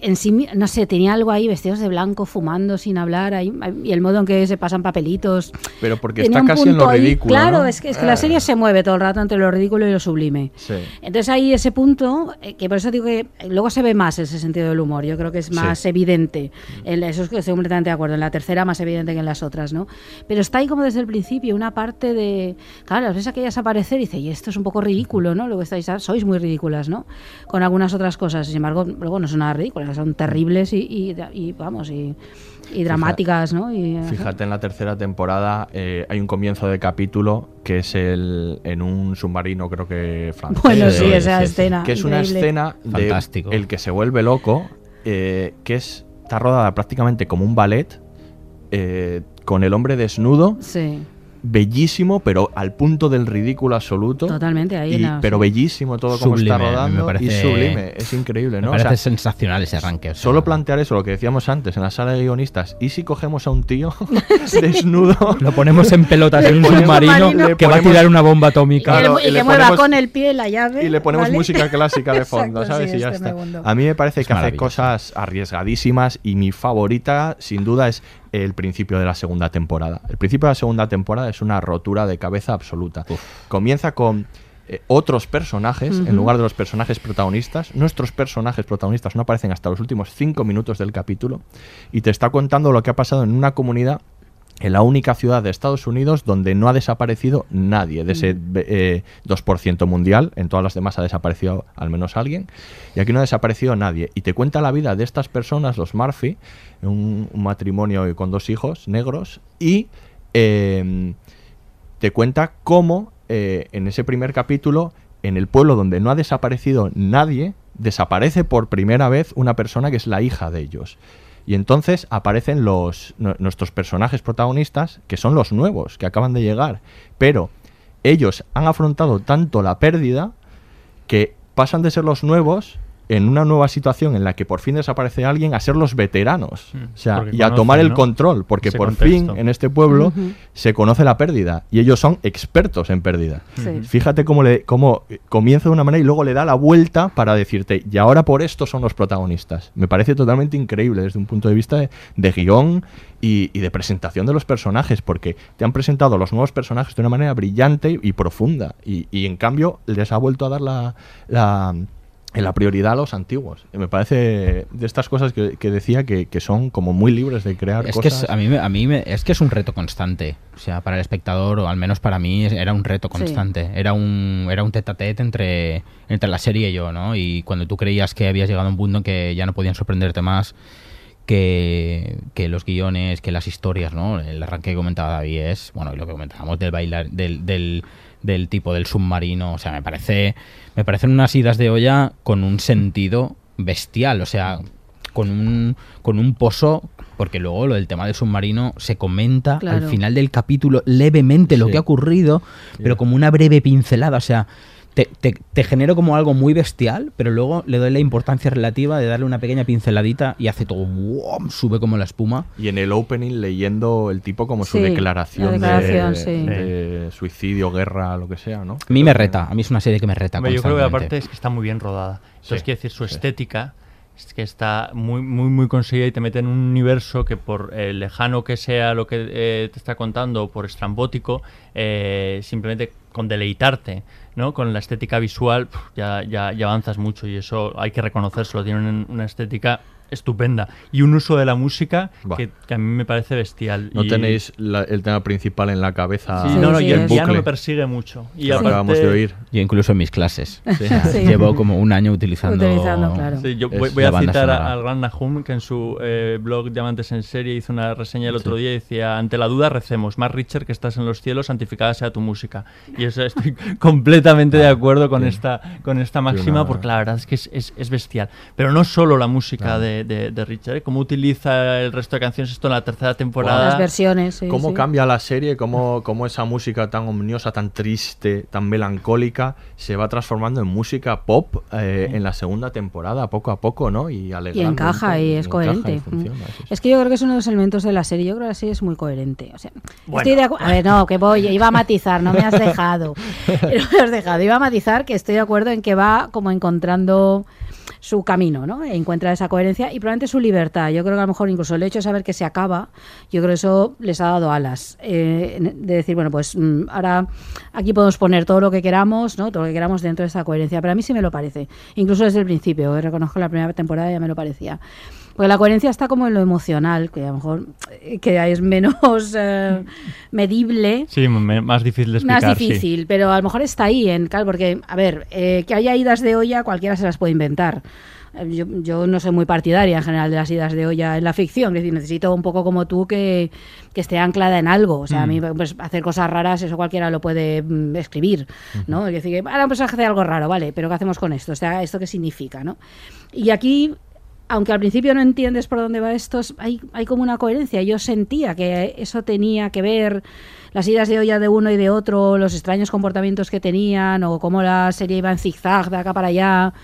En sí, no sé, tenía algo ahí, vestidos de blanco, fumando sin hablar, ahí, y el modo en que se pasan papelitos. Pero porque Tenía está casi en lo ahí- ridículo. Claro, ¿no? es que, es que la Eh, serie se mueve todo el rato entre lo ridículo y lo sublime. Sí. Entonces hay ese punto, eh, que por eso digo que luego se ve más ese sentido del humor, yo creo que es más evidente, en la- eso estoy completamente de acuerdo, en la tercera más evidente que en las otras, ¿no? Pero está ahí como desde el principio una parte de, claro, las ves aquellas aparecer y dice, y esto es un poco ridículo, ¿no? Lo que estáis, sois muy ridículas, ¿no? Con algunas otras cosas, sin embargo, luego no son nada ridículas, son terribles y, y- y, vamos, y, y dramáticas, ¿no? Y, Fíjate, en la tercera temporada eh, hay un comienzo de capítulo que es el en un submarino, creo que francés. Bueno, sí, esa escena. que es una escena de Fantástico. el que se vuelve loco, eh, que es está rodada prácticamente como un ballet, eh, con el hombre desnudo, Sí, bellísimo, pero al punto del ridículo absoluto. totalmente, ahí y- la- pero sí. bellísimo todo como está me rodando y parece- sublime, es increíble, Me ¿no? O parece sea, sensacional ese arranque. o sea, Solo plantear eso, lo que decíamos antes en la sala de guionistas, ¿y si cogemos a un tío (laughs) (laughs) desnudo? Lo ponemos en pelotas en un (laughs) submarino que va a tirar una bomba Y atómica. Claro, y y le mueva ponemos- con el pie la llave. y le ponemos ¿vale? música clásica de fondo, Exacto, ¿sabes? sí, y ya es está. A mí me parece Es que hace cosas arriesgadísimas y mi favorita, sin duda, es el principio de la segunda temporada. El principio de la segunda temporada es una rotura de cabeza absoluta. Comienza con eh, otros personajes en lugar de los personajes protagonistas. Nuestros personajes protagonistas no aparecen hasta los últimos cinco minutos del capítulo y te está contando lo que ha pasado en una comunidad en la única ciudad de Estados Unidos donde no ha desaparecido nadie de ese eh, 2% mundial. En todas las demás ha desaparecido al menos alguien. Y aquí no ha desaparecido nadie. Y te cuenta la vida de estas personas, los Murphy, un, un matrimonio con dos hijos negros. Y eh, te cuenta cómo eh, en ese primer capítulo, en el pueblo donde no ha desaparecido nadie, desaparece por primera vez una persona que es la hija de ellos. Y entonces aparecen los, nu- nuestros personajes protagonistas, que son los nuevos, que acaban de llegar. Pero ellos han afrontado tanto la pérdida que pasan de ser los nuevos en una nueva situación en la que por fin desaparece alguien a ser los veteranos. Mm, o sea, y a tomar el ¿no? control, porque Ese por contexto. fin en este pueblo se conoce la pérdida y ellos son expertos en pérdida. Sí. Fíjate cómo, le, cómo eh, comienza de una manera y luego le da la vuelta para decirte, y ahora por esto son los protagonistas. Me parece totalmente increíble desde un punto de vista de, de guion y, y de presentación de los personajes, porque te han presentado los nuevos personajes de una manera brillante y profunda, y, y en cambio les ha vuelto a dar la, la, la prioridad a los antiguos. Y me parece de estas cosas que, que decía que, que son como muy libres de crear Es que cosas. es, a mí, me- a mí me- es que es un reto constante. O sea, para el espectador, o al menos para mí, era un reto Sí. constante. Era un era un tete a tete entre, entre la serie y yo, ¿no? Y cuando tú creías que habías llegado a un punto en que ya no podían sorprenderte más que, que los guiones, que las historias, ¿no? El arranque que comentaba David es, bueno, y lo que comentábamos del bailar, del, del, del tipo del submarino, o sea, me parece, me parecen unas idas de olla con un sentido bestial, o sea, con un, con un pozo, porque luego lo del tema del submarino se comenta Claro. al final del capítulo levemente lo que ha ocurrido, pero como una breve pincelada, o sea, te, te, te genero como algo muy bestial, pero luego le doy la importancia relativa de darle una pequeña pinceladita y hace todo, sube como la espuma. Y en el opening leyendo el tipo como su declaración, la declaración, de, sí. de suicidio, guerra, lo que sea, ¿no? A mí me reta, a mí es una serie que me reta. Hombre, yo creo que aparte es que está muy bien rodada. Entonces, Sí, quiero decir, su sí. estética es que está muy, muy, muy conseguida y te mete en un universo que por eh, lejano que sea lo que eh, te está contando, o por estrambótico, eh, simplemente con deleitarte, ¿no? Con la estética visual ya, ya, ya avanzas mucho y eso hay que reconocérselo. Tienen una estética estupenda y un uso de la música que, que a mí me parece bestial. No Y- tenéis la- el tema principal en la cabeza. Sí, Sí, no, no, sí, y el piano me persigue mucho. Y lo aparte- acabamos de oír. Yo incluso en mis clases. O sea, (laughs) Sí. Llevo como un año utilizando. Utilizando, claro. Sí, yo voy, voy a citar al gran Nahum, que en su eh, blog Diamantes en Serie hizo una reseña el otro día y decía, ante la duda recemos, más Richard que estás en los cielos, santificada sea tu música. Y eso estoy (laughs) completamente de acuerdo con esta, con esta máxima, porque la verdad es que es, es- es bestial. Pero no solo la música Claro. De, de- de Richard, ¿eh? cómo utiliza el resto de canciones esto en la tercera temporada. Las versiones, sí, cómo sí. cambia la serie, cómo, cómo esa música tan omniosa, tan triste, tan melancólica, se va transformando en música pop eh, en la segunda temporada, poco a poco, ¿no? Y, Y encaja y es encaja coherente. y funciona. Es que yo creo que es uno de los elementos de la serie. Yo creo que la serie es muy coherente. O sea, Bueno. estoy de A ver, no, que voy, iba a matizar, no me has dejado. (laughs) (laughs) No me has dejado. Iba a matizar que estoy de acuerdo en que va como encontrando su camino, ¿no? Encuentra esa coherencia y probablemente su libertad. Yo creo que a lo mejor incluso el hecho de saber que se acaba, yo creo que eso les ha dado alas. eh, de decir, bueno, pues mm, ahora aquí podemos poner todo lo que queramos, ¿no? Todo lo que queramos dentro de esa coherencia. Pero a mí sí me lo parece. Incluso desde el principio, eh, reconozco la primera temporada ya me lo parecía. Porque la coherencia está como en lo emocional, que a lo mejor eh, que es menos eh, medible. Sí, me- más difícil de explicar. Más sí. difícil, pero a lo mejor está ahí, en, claro, porque, a ver, eh, que haya idas de olla, cualquiera se las puede inventar. Yo, yo no soy muy partidaria en general de las idas de olla en la ficción, es decir, necesito un poco como tú que, que esté anclada en algo. O sea, a mí pues, hacer cosas raras, eso cualquiera lo puede mm, escribir, ¿no? Es decir, que ahora personaje hace algo raro, vale, pero ¿qué hacemos con esto? O sea, ¿esto qué significa, no? Y aquí aunque al principio no entiendes por dónde va esto, es- hay, hay como una coherencia. Yo sentía que eso tenía que ver las idas de olla de uno y de otro, los extraños comportamientos que tenían, o cómo la serie iba en zigzag de acá para allá.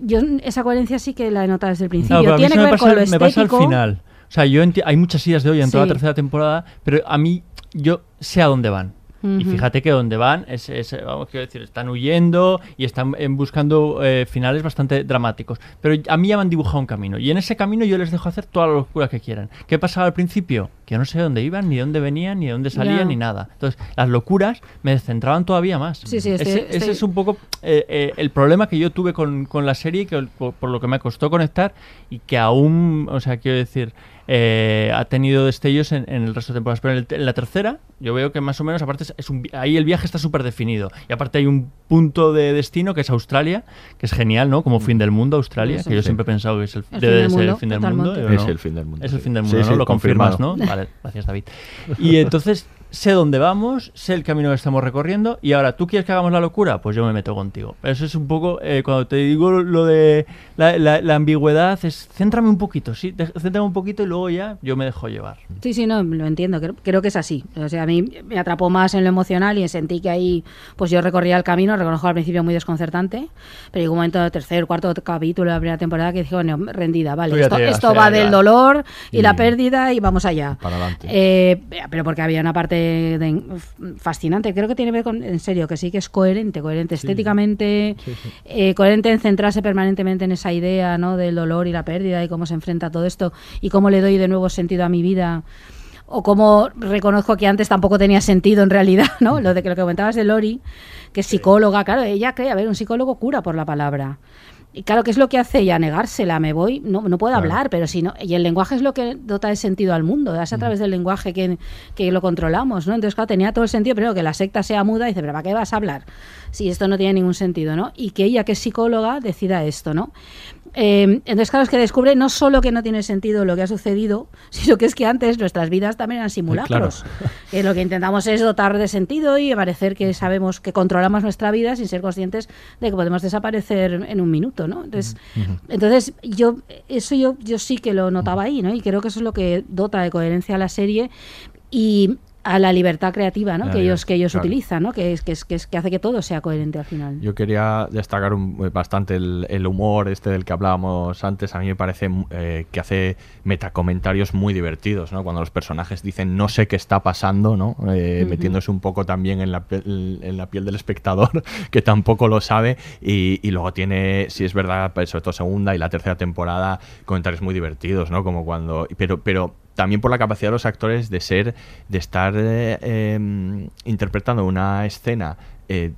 Yo esa coherencia sí que la he notado desde el principio. No, Tiene que me ver pasa, con lo me pasa al final. O sea, yo hay muchas ideas de hoy en toda la tercera temporada, pero a mí yo sé a dónde van. Y fíjate que donde van es, es, vamos, quiero decir, están huyendo y están eh, buscando eh, finales bastante dramáticos. Pero a mí ya me han dibujado un camino. Y en ese camino yo les dejo hacer toda la locura que quieran. ¿Qué pasaba al principio? Que yo no sé dónde iban, ni dónde venían, ni de dónde salían, ni nada. Entonces, las locuras me descentraban todavía más. Sí, sí, estoy- ese, ese es un poco eh, eh, el problema que yo tuve con, con la serie, que, por, por lo que me costó conectar y que aún, o sea, quiero decir, eh, ha tenido destellos en, en el resto de temporadas. Pero en, el- en la tercera, yo veo que más o menos, aparte, es, un ahí el viaje está súper definido. Y aparte hay un punto de destino que es Australia, que es genial, ¿no? Como fin del mundo, Australia, Sí. que yo Sí. siempre he pensado que es el, El debe fin del de ser el mundo, fin del mundo. totalmente. ¿o Es el fin del mundo. Es el fin del mundo, sí, ¿no? Lo confirmas. ¿no? (laughs) Vale, gracias David. (laughs) Y entonces sé dónde vamos, sé el camino que estamos recorriendo y ahora, ¿tú quieres que hagamos la locura? Pues yo me meto contigo. Eso es un poco, eh, cuando te digo lo de la, la- la ambigüedad, es céntrame un poquito, sí, de- céntrame un poquito y luego ya yo me dejo llevar. Sí, sí, no, lo entiendo. Creo, creo que es así. O sea, a mí me atrapó más en lo emocional y sentí que ahí, pues yo recorría el camino, reconozco al principio muy desconcertante, pero llegó un momento del tercer, cuarto capítulo de la primera temporada que dije, bueno, rendida, vale, esto, esto va del dolor y, Y- la pérdida y vamos allá. Para adelante. Eh, pero porque había una parte de- fascinante, creo que tiene que ver con, en serio, que sí que es coherente, coherente estéticamente, eh, coherente en centrarse permanentemente en esa idea ¿no? del dolor y la pérdida y cómo se enfrenta todo esto y cómo le doy de nuevo sentido a mi vida o cómo reconozco que antes tampoco tenía sentido en realidad, ¿no? Lo de que lo que comentabas de Lori, que es psicóloga, claro, ella cree, a ver, un psicólogo cura por la palabra. Y claro, ¿qué es lo que hace ella? Negársela, me voy, no, no puedo Claro. hablar, pero si no, y el lenguaje es lo que dota de sentido al mundo, es a través del lenguaje que, que lo controlamos, ¿no? Entonces, claro, tenía todo el sentido, pero que la secta sea muda, y dice, pero ¿para qué vas a hablar? Si esto no tiene ningún sentido, ¿no? Y que ella, que es psicóloga, decida esto, ¿no? Eh, entonces, claro, es que descubre no solo que no tiene sentido lo que ha sucedido, (laughs) sino que es que antes nuestras vidas también eran simulacros. Que lo que intentamos es dotar de sentido y parecer que sabemos que controlamos nuestra vida sin ser conscientes de que podemos desaparecer en un minuto, ¿no? Entonces, entonces yo eso yo, yo sí que lo notaba ahí, ¿no? Y creo que eso es lo que dota de coherencia a la serie. Y a la libertad creativa ¿no? Que ellos, que ellos claro. utilizan, ¿no? que, es, que, es, que, es- que hace que todo sea coherente al final. Yo quería destacar un- bastante el, el humor este del que hablábamos antes. A mí me parece eh, que hace metacomentarios muy divertidos, ¿no? Cuando los personajes dicen no sé qué está pasando, ¿no? Eh, Ujú. Metiéndose un poco también en la, en la piel del espectador, (laughs) que tampoco lo sabe. Y, y luego tiene, si es verdad, pues, sobre todo segunda y la tercera temporada, comentarios muy divertidos, ¿no? Como cuando... Pero, pero también por la capacidad de los actores de ser, de estar eh, em, interpretando una escena eh,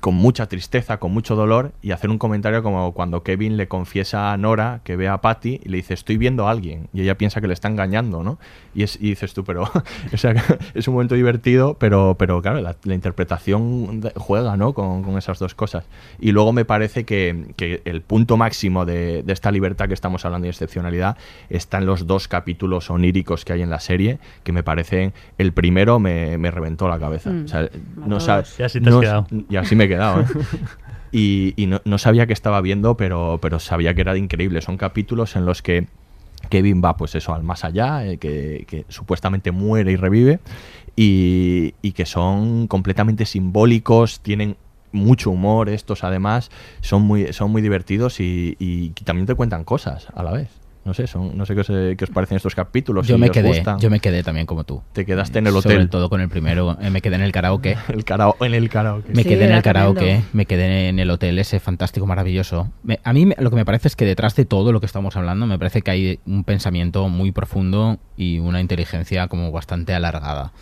con mucha tristeza, con mucho dolor, y hacer un comentario como cuando Kevin le confiesa a Nora que ve a Patty y le dice, estoy viendo a alguien, y ella piensa que le está engañando, ¿no? Y, es, y dices tú, pero, (laughs) o sea, (laughs) es un momento divertido, pero, pero claro, la, la interpretación juega, ¿no? Con, con esas dos cosas. Y luego me parece que, que el punto máximo de, de esta libertad que estamos hablando y excepcionalidad está en los dos capítulos oníricos que hay en la serie, que me parecen, el primero me, me reventó la cabeza. Mm. O sea, A no sabes... Y así te has no- quedado. y así me he quedado. ¿eh? (laughs) Y, y no, no sabía que estaba viendo, pero, pero sabía que era increíble. Son capítulos en los que Kevin va, pues eso, al más allá, eh, que, que supuestamente muere y revive, y, y que son completamente simbólicos, tienen mucho humor estos además, son muy, son muy divertidos y, y también te cuentan cosas a la vez. No sé, son, no sé qué os, eh, qué os parecen estos capítulos. Yo si me os quedé, gustan. yo me quedé también como tú. Te quedaste en el Sobre hotel. todo con el primero, eh, me quedé en el karaoke. (laughs) el karao- en el karaoke. Me Sí, quedé en el karaoke, tremendo. me quedé en el hotel ese fantástico, maravilloso. Me- a mí me- lo que me parece es que detrás de todo lo que estamos hablando, me parece que hay un pensamiento muy profundo y una inteligencia como bastante alargada.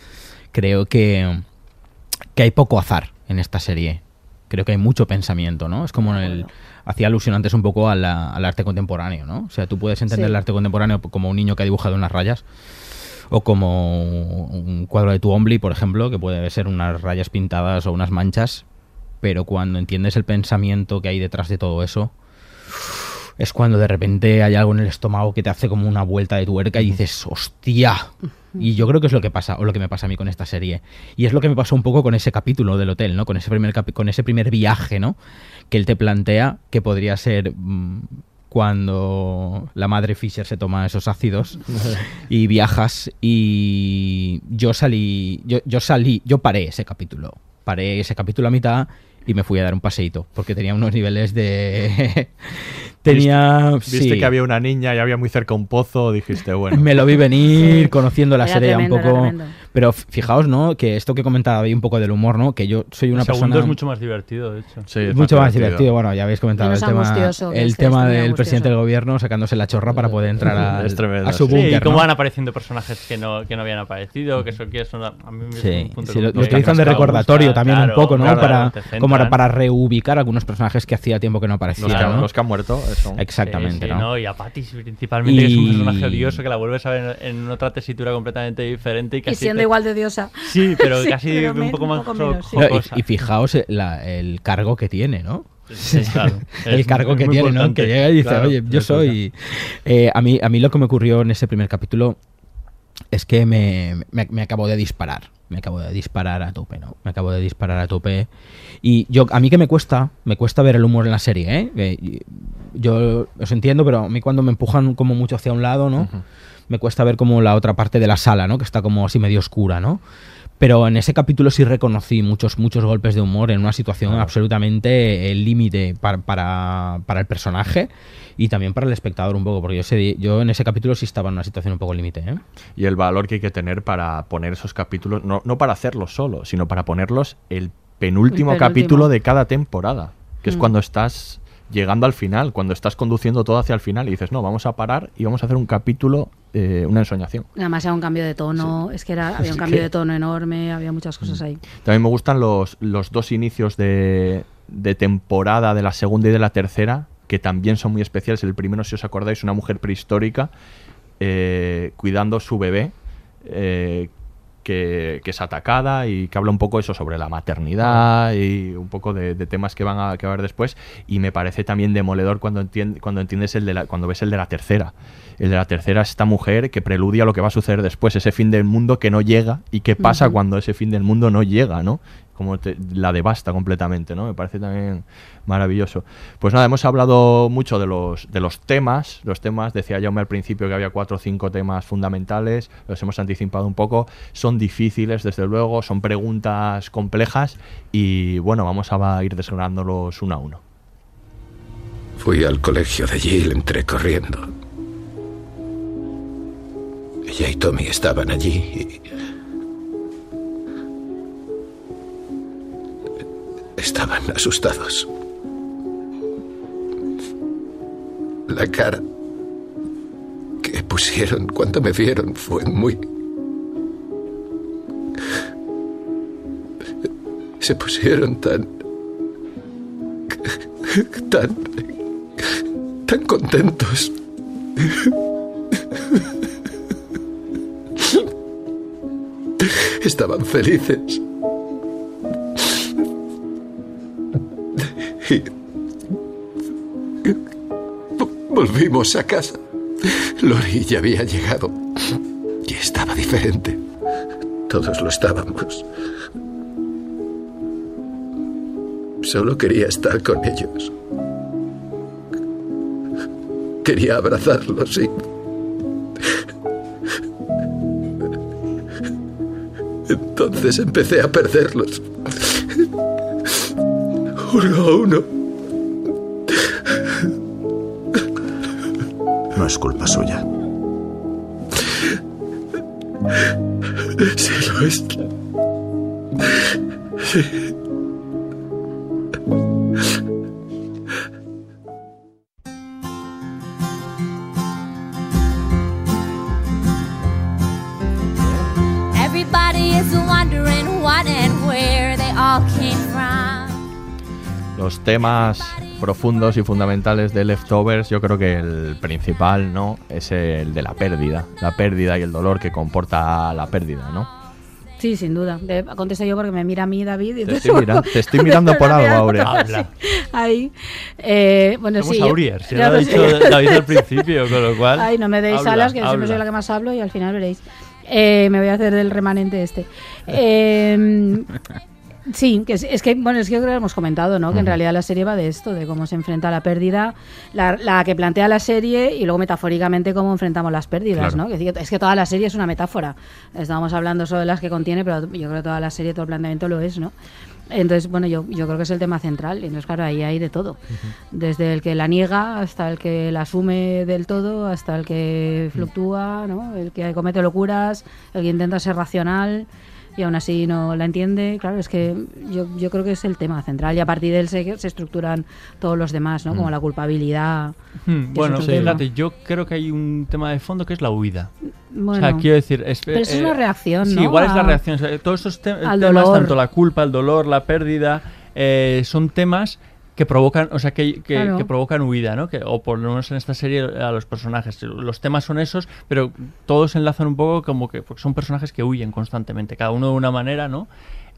Creo que, que hay poco azar en esta serie. Creo que hay mucho pensamiento, ¿no? Es como en el... Hacía alusión antes un poco a la- al arte contemporáneo, ¿no? O sea, tú puedes entender Sí. el arte contemporáneo como un niño que ha dibujado unas rayas o como un cuadro de Twombly, por ejemplo, que puede ser unas rayas pintadas o unas manchas, pero cuando entiendes el pensamiento que hay detrás de todo eso, es cuando de repente hay algo en el estómago que te hace como una vuelta de tuerca y dices, hostia. Y yo creo que es lo que pasa, o lo que me pasa a mí con esta serie. Y es lo que me pasó un poco con ese capítulo del hotel, ¿no? Con ese primer, con ese primer viaje, ¿no? Que él te plantea que podría ser mm, cuando la madre Fisher se toma esos ácidos (laughs) y viajas y yo salí, yo, yo salí, yo paré ese capítulo, paré ese capítulo a mitad y me fui a dar un paseíto porque tenía unos niveles de (laughs) tenía Viste, viste sí. que había una niña y había muy cerca un pozo, dijiste, bueno. (laughs) me lo vi venir conociendo la Era serie tremendo, un poco. Pero fijaos no que esto que comentaba ahí un poco del humor no que yo soy una el segundo persona es mucho más divertido, de hecho. Sí, es mucho más divertido. Bueno, ya habéis comentado el tema, que el este, tema del angustioso. presidente del gobierno sacándose la chorra para poder entrar a, (laughs) Es tremendo, a su sí. Sí, y búnker. cómo ¿no? van apareciendo personajes que no, que no habían aparecido, que eso que son a mí me Sí, un punto sí, que lo, utilizan de recordatorio también claro, un poco, ¿no? claro, para, como para, reubicar algunos personajes que hacía tiempo que no aparecían. Los que, ¿no? los que han muerto eso. Exactamente, Sí, sí, ¿no? Y a Patty principalmente, que es un personaje odioso, que la vuelves a ver en, en otra tesitura completamente diferente. Y, Y casi siendo te- igual de diosa. Sí, pero (laughs) Sí, casi pero un men- poco más menos, sí. y, y fijaos la- el cargo que tiene, ¿no? Sí, claro. (laughs) el cargo muy- que muy tiene, ¿no? Que llega y dice, Claro, oye, yo soy... Eh, a, mí, a mí lo que me ocurrió en ese primer capítulo es que me, me, me acabo de disparar. Me acabo de disparar a tope, ¿no? Me acabo de disparar a tope. Y yo, a mí que me cuesta, me cuesta ver el humor en la serie, ¿eh? Yo os entiendo, pero a mí cuando me empujan como mucho hacia un lado, ¿no? Me cuesta ver como la otra parte de la sala, ¿no? Que está como así medio oscura, ¿no? Pero en ese capítulo sí reconocí muchos, muchos golpes de humor en una situación absolutamente eh, límite para, para, para el personaje y también para el espectador un poco, porque yo, sé, yo en ese capítulo sí estaba en una situación un poco límite. ¿eh? Y el valor que hay que tener para poner esos capítulos, no, no para hacerlos solo, sino para ponerlos el penúltimo, El penúltimo. capítulo de cada temporada, que es Mm. cuando estás llegando al final, cuando estás conduciendo todo hacia el final y dices, no, vamos a parar y vamos a hacer un capítulo, eh, una ensoñación. Además era un cambio de tono, es que era, (laughs) había un cambio que- de tono enorme, había muchas cosas ahí. También me gustan los, los dos inicios de, de temporada de la segunda y de la tercera, que también son muy especiales. El primero, si os acordáis, una mujer prehistórica eh, cuidando su bebé, eh, que, que es atacada y que habla un poco eso sobre la maternidad y un poco de, de temas que van a que va a haber después. Y me parece también demoledor cuando entiendes cuando entiendes el de la, cuando ves el de la tercera. El de la tercera es esta mujer que preludia lo que va a suceder después ese fin del mundo que no llega y qué pasa cuando ese fin del mundo no llega no como te- la devasta completamente, ¿no? Me parece también maravilloso. Pues nada, hemos hablado mucho de los, de los temas, los temas, decía yo al principio que había cuatro o cinco temas fundamentales, los hemos anticipado un poco, son difíciles desde luego, son preguntas complejas y bueno, vamos a ir desgranándolos uno a uno. Fui al colegio de Jill, entré corriendo. Ella y Tommy estaban allí y... Estaban asustados. La cara que pusieron cuando me vieron fue muy... Se pusieron tan... tan... tan contentos. Estaban felices. Y volvimos a casa. Lori ya había llegado y estaba diferente. Todos lo estábamos. Solo quería estar con ellos. Quería abrazarlos y... Entonces empecé a perderlos. Uno a uno. No es culpa suya. Sí lo es. Sí. Los temas profundos y fundamentales de Leftovers, yo creo que el principal, ¿no? Es el de la pérdida, la pérdida y el dolor que comporta la pérdida, ¿no? Sí, sin duda. De- contesto yo porque me mira a mí David. Y Te estoy, mira- (laughs) te estoy mirando por algo, Aurea. Habla. Ahí. Eh, bueno, Somos sí. yo- Aurier, yo lo ha dicho sé. David al principio, con lo cual. Ay, no me deis habla, alas, que siempre habla. soy la que más hablo y al final veréis. Eh, me voy a hacer del remanente este. Eh, (laughs) sí, que es, es que, bueno, es que yo creo que hemos comentado, ¿no? Que en realidad la serie va de esto, de cómo se enfrenta la pérdida, la, la que plantea la serie y luego metafóricamente cómo enfrentamos las pérdidas, Claro. ¿no? Que es que toda la serie es una metáfora. Estábamos hablando solo de las que contiene, pero yo creo que toda la serie, todo el planteamiento lo es, ¿no? Entonces, bueno, yo, yo creo que es el tema central. Y entonces, claro, ahí hay de todo. Desde el que la niega hasta el que la asume del todo, hasta el que fluctúa, ¿no? El que comete locuras, el que intenta ser racional y aún así no la entiende. Claro, es que yo, yo creo que es el tema central. Y a partir de él se, se estructuran todos los demás, ¿no? Como Mm. la culpabilidad. Es bueno, tema. fíjate, yo creo que hay un tema de fondo que es la huida. Bueno, o sea, quiero decir, es, pero eso es eh, una reacción, Sí, ¿no? igual es la reacción. o sea, todos esos te- temas, dolor. tanto la culpa, el dolor, la pérdida, eh, son temas que provocan, o sea, que, que- Claro. que provocan huida, ¿no? Que, o por lo menos en esta serie a los personajes. Los temas son esos, pero todos enlazan un poco como que son personajes que huyen constantemente, cada uno de una manera, ¿no?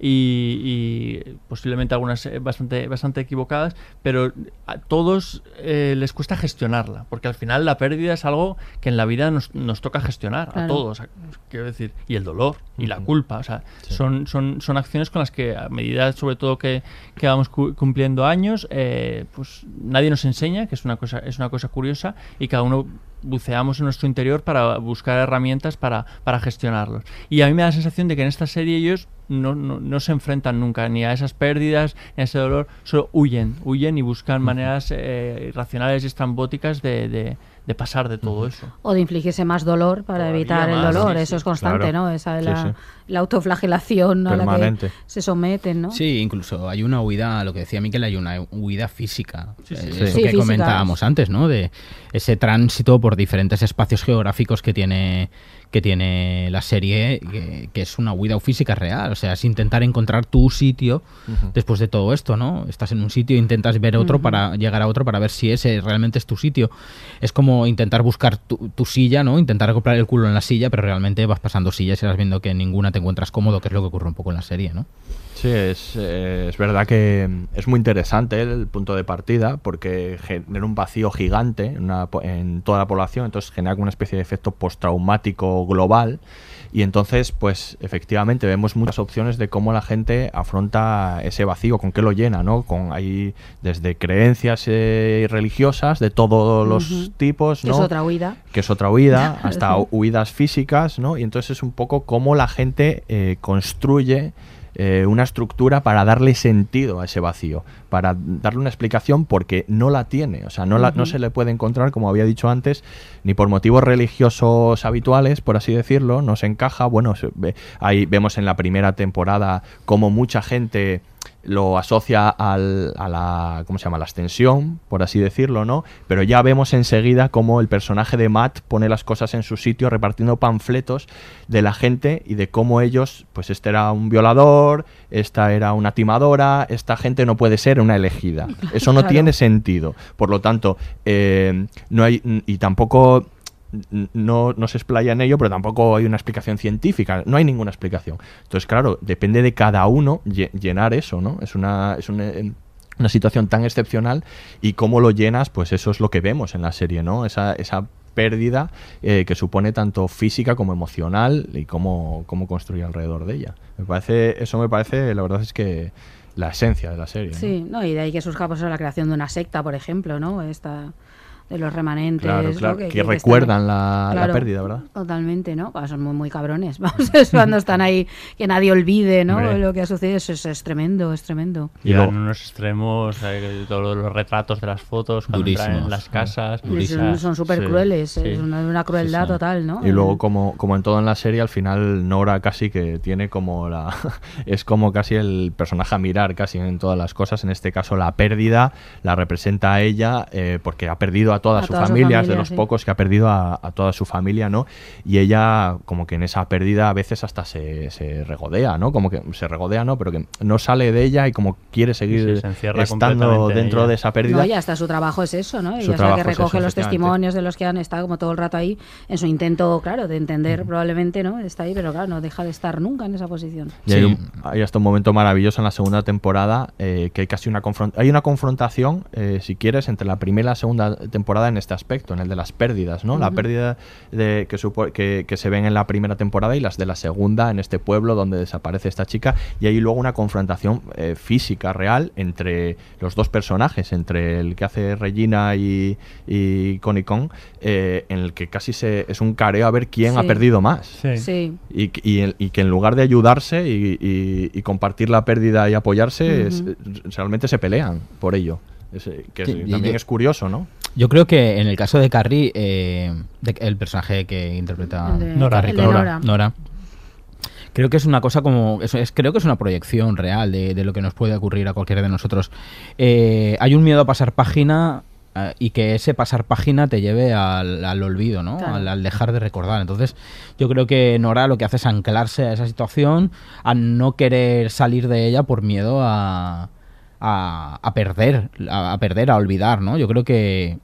Y, y posiblemente algunas eh, bastante, bastante equivocadas, pero a todos eh, les cuesta gestionarla, porque al final la pérdida es algo que en la vida nos, nos toca gestionar a todos, a- quiero decir, y el dolor y la culpa, o sea, Sí. son, son, son acciones con las que a medida sobre todo que, que vamos cu- cumpliendo años, eh, pues nadie nos enseña, que es una cosa, es una cosa curiosa, y cada uno buceamos en nuestro interior para buscar herramientas para, para gestionarlos. Y a mí me da la sensación de que en esta serie ellos no, no, no se enfrentan nunca ni a esas pérdidas, ni a ese dolor, solo huyen, huyen y buscan maneras eh, racionales y estrambóticas de, de, de pasar de todo eso. O de infligirse más dolor para Todavía evitar el dolor. sí, Eso es constante, Claro. ¿no? Esa de Sí, la, sí. La autoflagelación a la que se someten, ¿no? Sí, incluso hay una huida, lo que decía Miquel, hay una huida física. Sí, sí, Eh, sí. Eso Sí, que física. comentábamos antes, ¿no? De ese tránsito por diferentes espacios geográficos que tiene que tiene la serie, que, que es una huida física real. O sea, es intentar encontrar tu sitio Ujú. después de todo esto, ¿no? Estás en un sitio e intentas ver otro Ujú. para llegar a otro para ver si ese realmente es tu sitio. Es como intentar buscar tu, tu silla, ¿no? Intentar comprar el culo en la silla, pero realmente vas pasando sillas y vas viendo que ninguna te encuentras cómodo, que es lo que ocurre un poco en la serie, ¿no? Sí, es, eh, es verdad que es muy interesante el punto de partida porque genera un vacío gigante en, una en toda la población, entonces genera una especie de efecto postraumático global y entonces pues efectivamente vemos muchas opciones de cómo la gente afronta ese vacío, con qué lo llena, ¿no? Con ahí desde creencias eh, religiosas de todos los tipos, Que ¿no? es otra huida. que es otra huida, (laughs) hasta huidas físicas, ¿no? Y entonces es un poco cómo la gente eh, construye eh, una estructura para darle sentido a ese vacío, para darle una explicación porque no la tiene, o sea, no, la- no se le puede encontrar, como había dicho antes, ni por motivos religiosos habituales, por así decirlo, no se encaja. Bueno, ahí vemos en la primera temporada cómo mucha gente lo asocia al- a la ¿cómo se llama? la extensión, por así decirlo, ¿no? Pero ya vemos enseguida cómo el personaje de Matt pone las cosas en su sitio repartiendo panfletos de la gente y de cómo ellos, pues este era un violador, esta era una timadora, esta gente no puede ser una elegida. (laughs) Eso no Claro. tiene sentido. Por lo tanto, eh, no hay y tampoco no, no se explaya en ello, pero tampoco hay una explicación científica, no hay ninguna explicación. Entonces, claro, depende de cada uno lle- llenar eso, ¿no? Es una, es una, em, una situación tan excepcional y cómo lo llenas, pues eso es lo que vemos en la serie, ¿no? Esa, esa pérdida eh, que supone tanto física como emocional y cómo, cómo construir alrededor de ella. Me parece, eso me parece, la verdad es que la esencia de la serie. ¿no? Sí, no, y de ahí que surja pues, la creación de una secta, por ejemplo, ¿no? Esta de los remanentes. Claro, ¿no? claro, que recuerdan la- la Claro, pérdida, ¿verdad? Totalmente, ¿no? Son muy, muy cabrones. (laughs) Vamos, es cuando están ahí, que nadie olvide, ¿no? Hombre. Lo que ha sucedido es, es, es tremendo, es tremendo. Y en unos extremos, eh, todos los retratos de las fotos, cuando entran en las casas. Son- súper crueles, Sí. es una, una crueldad total, ¿no? Y luego, como, como en todo en la serie, al final Nora casi que tiene como la. (laughs) es como casi el personaje a mirar casi en todas las cosas. En este caso, la pérdida la representa a ella eh, porque ha perdido a toda A su toda su familia, es de familia, los sí. pocos que ha perdido a, a toda su familia, ¿no? Y ella, como que en esa pérdida a veces hasta se, se regodea, ¿no? Como que se regodea, ¿no? Pero que no sale de ella y como quiere seguir Sí, se estando dentro ella. de esa pérdida. No, y hasta su trabajo es eso, ¿no? Su Ella es la que recoge eso, los testimonios de los que han estado como todo el rato ahí, en su intento, claro, de entender probablemente, ¿no? Está ahí, pero claro, no deja de estar nunca en esa posición. Y hay, un- hay hasta un momento maravilloso en la segunda temporada eh, que hay casi una confront hay una confrontación, eh, si quieres, entre la primera y la segunda temporada en este aspecto, en el de las pérdidas, ¿no? La pérdida de, que, supo- que, que se ven en la primera temporada y las de la segunda en este pueblo donde desaparece esta chica y hay luego una confrontación eh, física real entre los dos personajes, entre el que hace Regina y, y Connie Kong, eh, en el que casi se, es un careo a ver quién ha perdido más. Sí. Sí. Y, que- y el- y que en lugar de ayudarse y, y- y compartir la pérdida y apoyarse, es- realmente se pelean por ello. Eh, que es- Sí, y también yo- es curioso, ¿no? Yo creo que en el caso de Carrie, eh, de- el personaje que interpreta de- Nora, de Nora, Nora. Nora, creo que es una cosa como es, es- creo que es una proyección real de, de lo que nos puede ocurrir a cualquiera de nosotros. Eh, hay un miedo a pasar página eh, y que ese pasar página te lleve al, al olvido, ¿no? Claro. Al, al dejar de recordar. Entonces, yo creo que Nora lo que hace es anclarse a esa situación, a no querer salir de ella por miedo a, a, a perder, a, a perder, a olvidar, ¿no? Yo creo que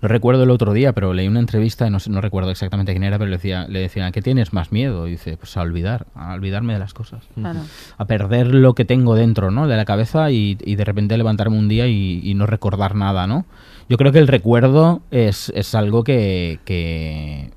no recuerdo el otro día, pero leí una entrevista y no, sé- no recuerdo exactamente quién era, pero le, decía, le decían, ¿a qué tienes más miedo? Y dice, pues a olvidar, a olvidarme de las cosas. Claro. A perder lo que tengo dentro, ¿no? De la cabeza y, y de repente levantarme un día y, y no recordar nada, ¿no? Yo creo que el recuerdo es, es algo que, que,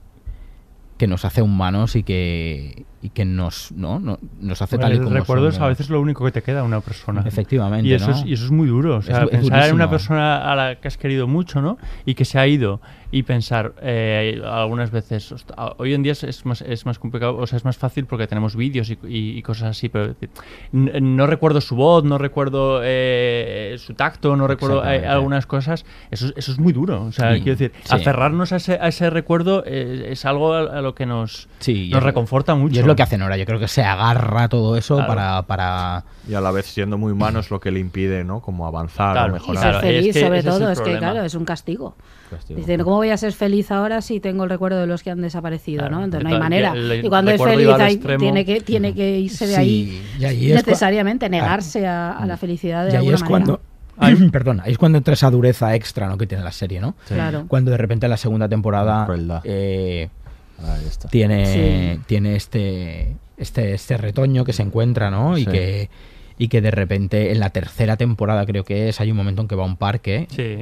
que nos hace humanos y que, y que nos, ¿no? No- nos hace Bueno, tal y el como recuerdo es somos. a veces lo único que te queda una persona. Efectivamente, Y eso, ¿no? es, y eso es muy duro. O Es- sea, es pensar en una persona a la que has querido mucho, ¿no? Y que se ha ido. Y pensar eh, algunas veces, "Host- a- hoy en día es, es más, es más complicado, o sea, es más fácil porque tenemos vídeos y, y- y cosas así, pero eh, n- no recuerdo su voz, no recuerdo eh, su tacto, no recuerdo eh, algunas cosas. Eso, es- eso es muy duro. O sea, Sí, quiero decir, sí. aferrarnos a ese, a ese recuerdo eh, es algo a, a lo que nos, Sí, nos es- reconforta mucho. Y lo que hace Nora. Yo creo que se agarra todo eso Claro. para, para... Y a la vez siendo muy humano es lo que le impide, ¿no? Como avanzar Claro, o Y mejorar. ser feliz, es que sobre es todo, es, que claro, es un castigo. Castigo, Dice, ¿cómo voy a ser feliz ahora si tengo el recuerdo de los que han desaparecido? Claro, ¿no? Entonces no hay manera. y cuando es feliz hay- tiene, que, tiene que irse de Sí, ahí y ahí necesariamente, negarse a, a la felicidad de Y ahí alguna es manera. (clears throat) cuando... Perdón, ahí es cuando entra esa dureza extra ¿no? que tiene la serie, ¿no? Sí. Claro. Cuando de repente en la segunda temporada eh, tiene, Sí. tiene este, este, este retoño que se encuentra, ¿no? Y Sí. que y que de repente en la tercera temporada creo que es, hay un momento en que va a un parque Sí.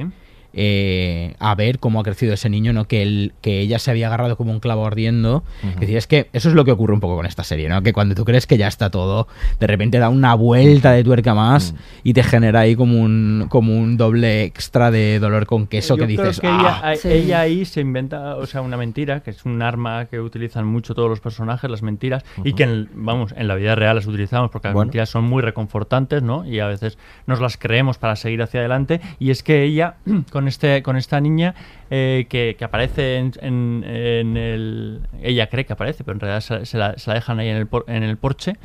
Eh, a ver cómo ha crecido ese niño, ¿no? Que, él, que ella se había agarrado como un clavo ardiendo. Es decir, es que eso es lo que ocurre un poco con esta serie, ¿no? Que cuando tú crees que ya está todo, de repente da una vuelta de tuerca más y te genera ahí como un, como un doble extra de dolor con queso Yo que creo dices, que ella, "Ah". a- ella ahí se inventa, o sea, una mentira, que es un arma que utilizan mucho todos los personajes, las mentiras, y que, en, vamos, en la vida real las utilizamos porque las Bueno. mentiras son muy reconfortantes, ¿no? Y a veces nos las creemos para seguir hacia adelante. Y es que ella, (clears throat) con este con esta niña, eh, que, que aparece en, en- en el... Ella cree que aparece, pero en realidad se, se la, se la dejan ahí en el, por- en el porche.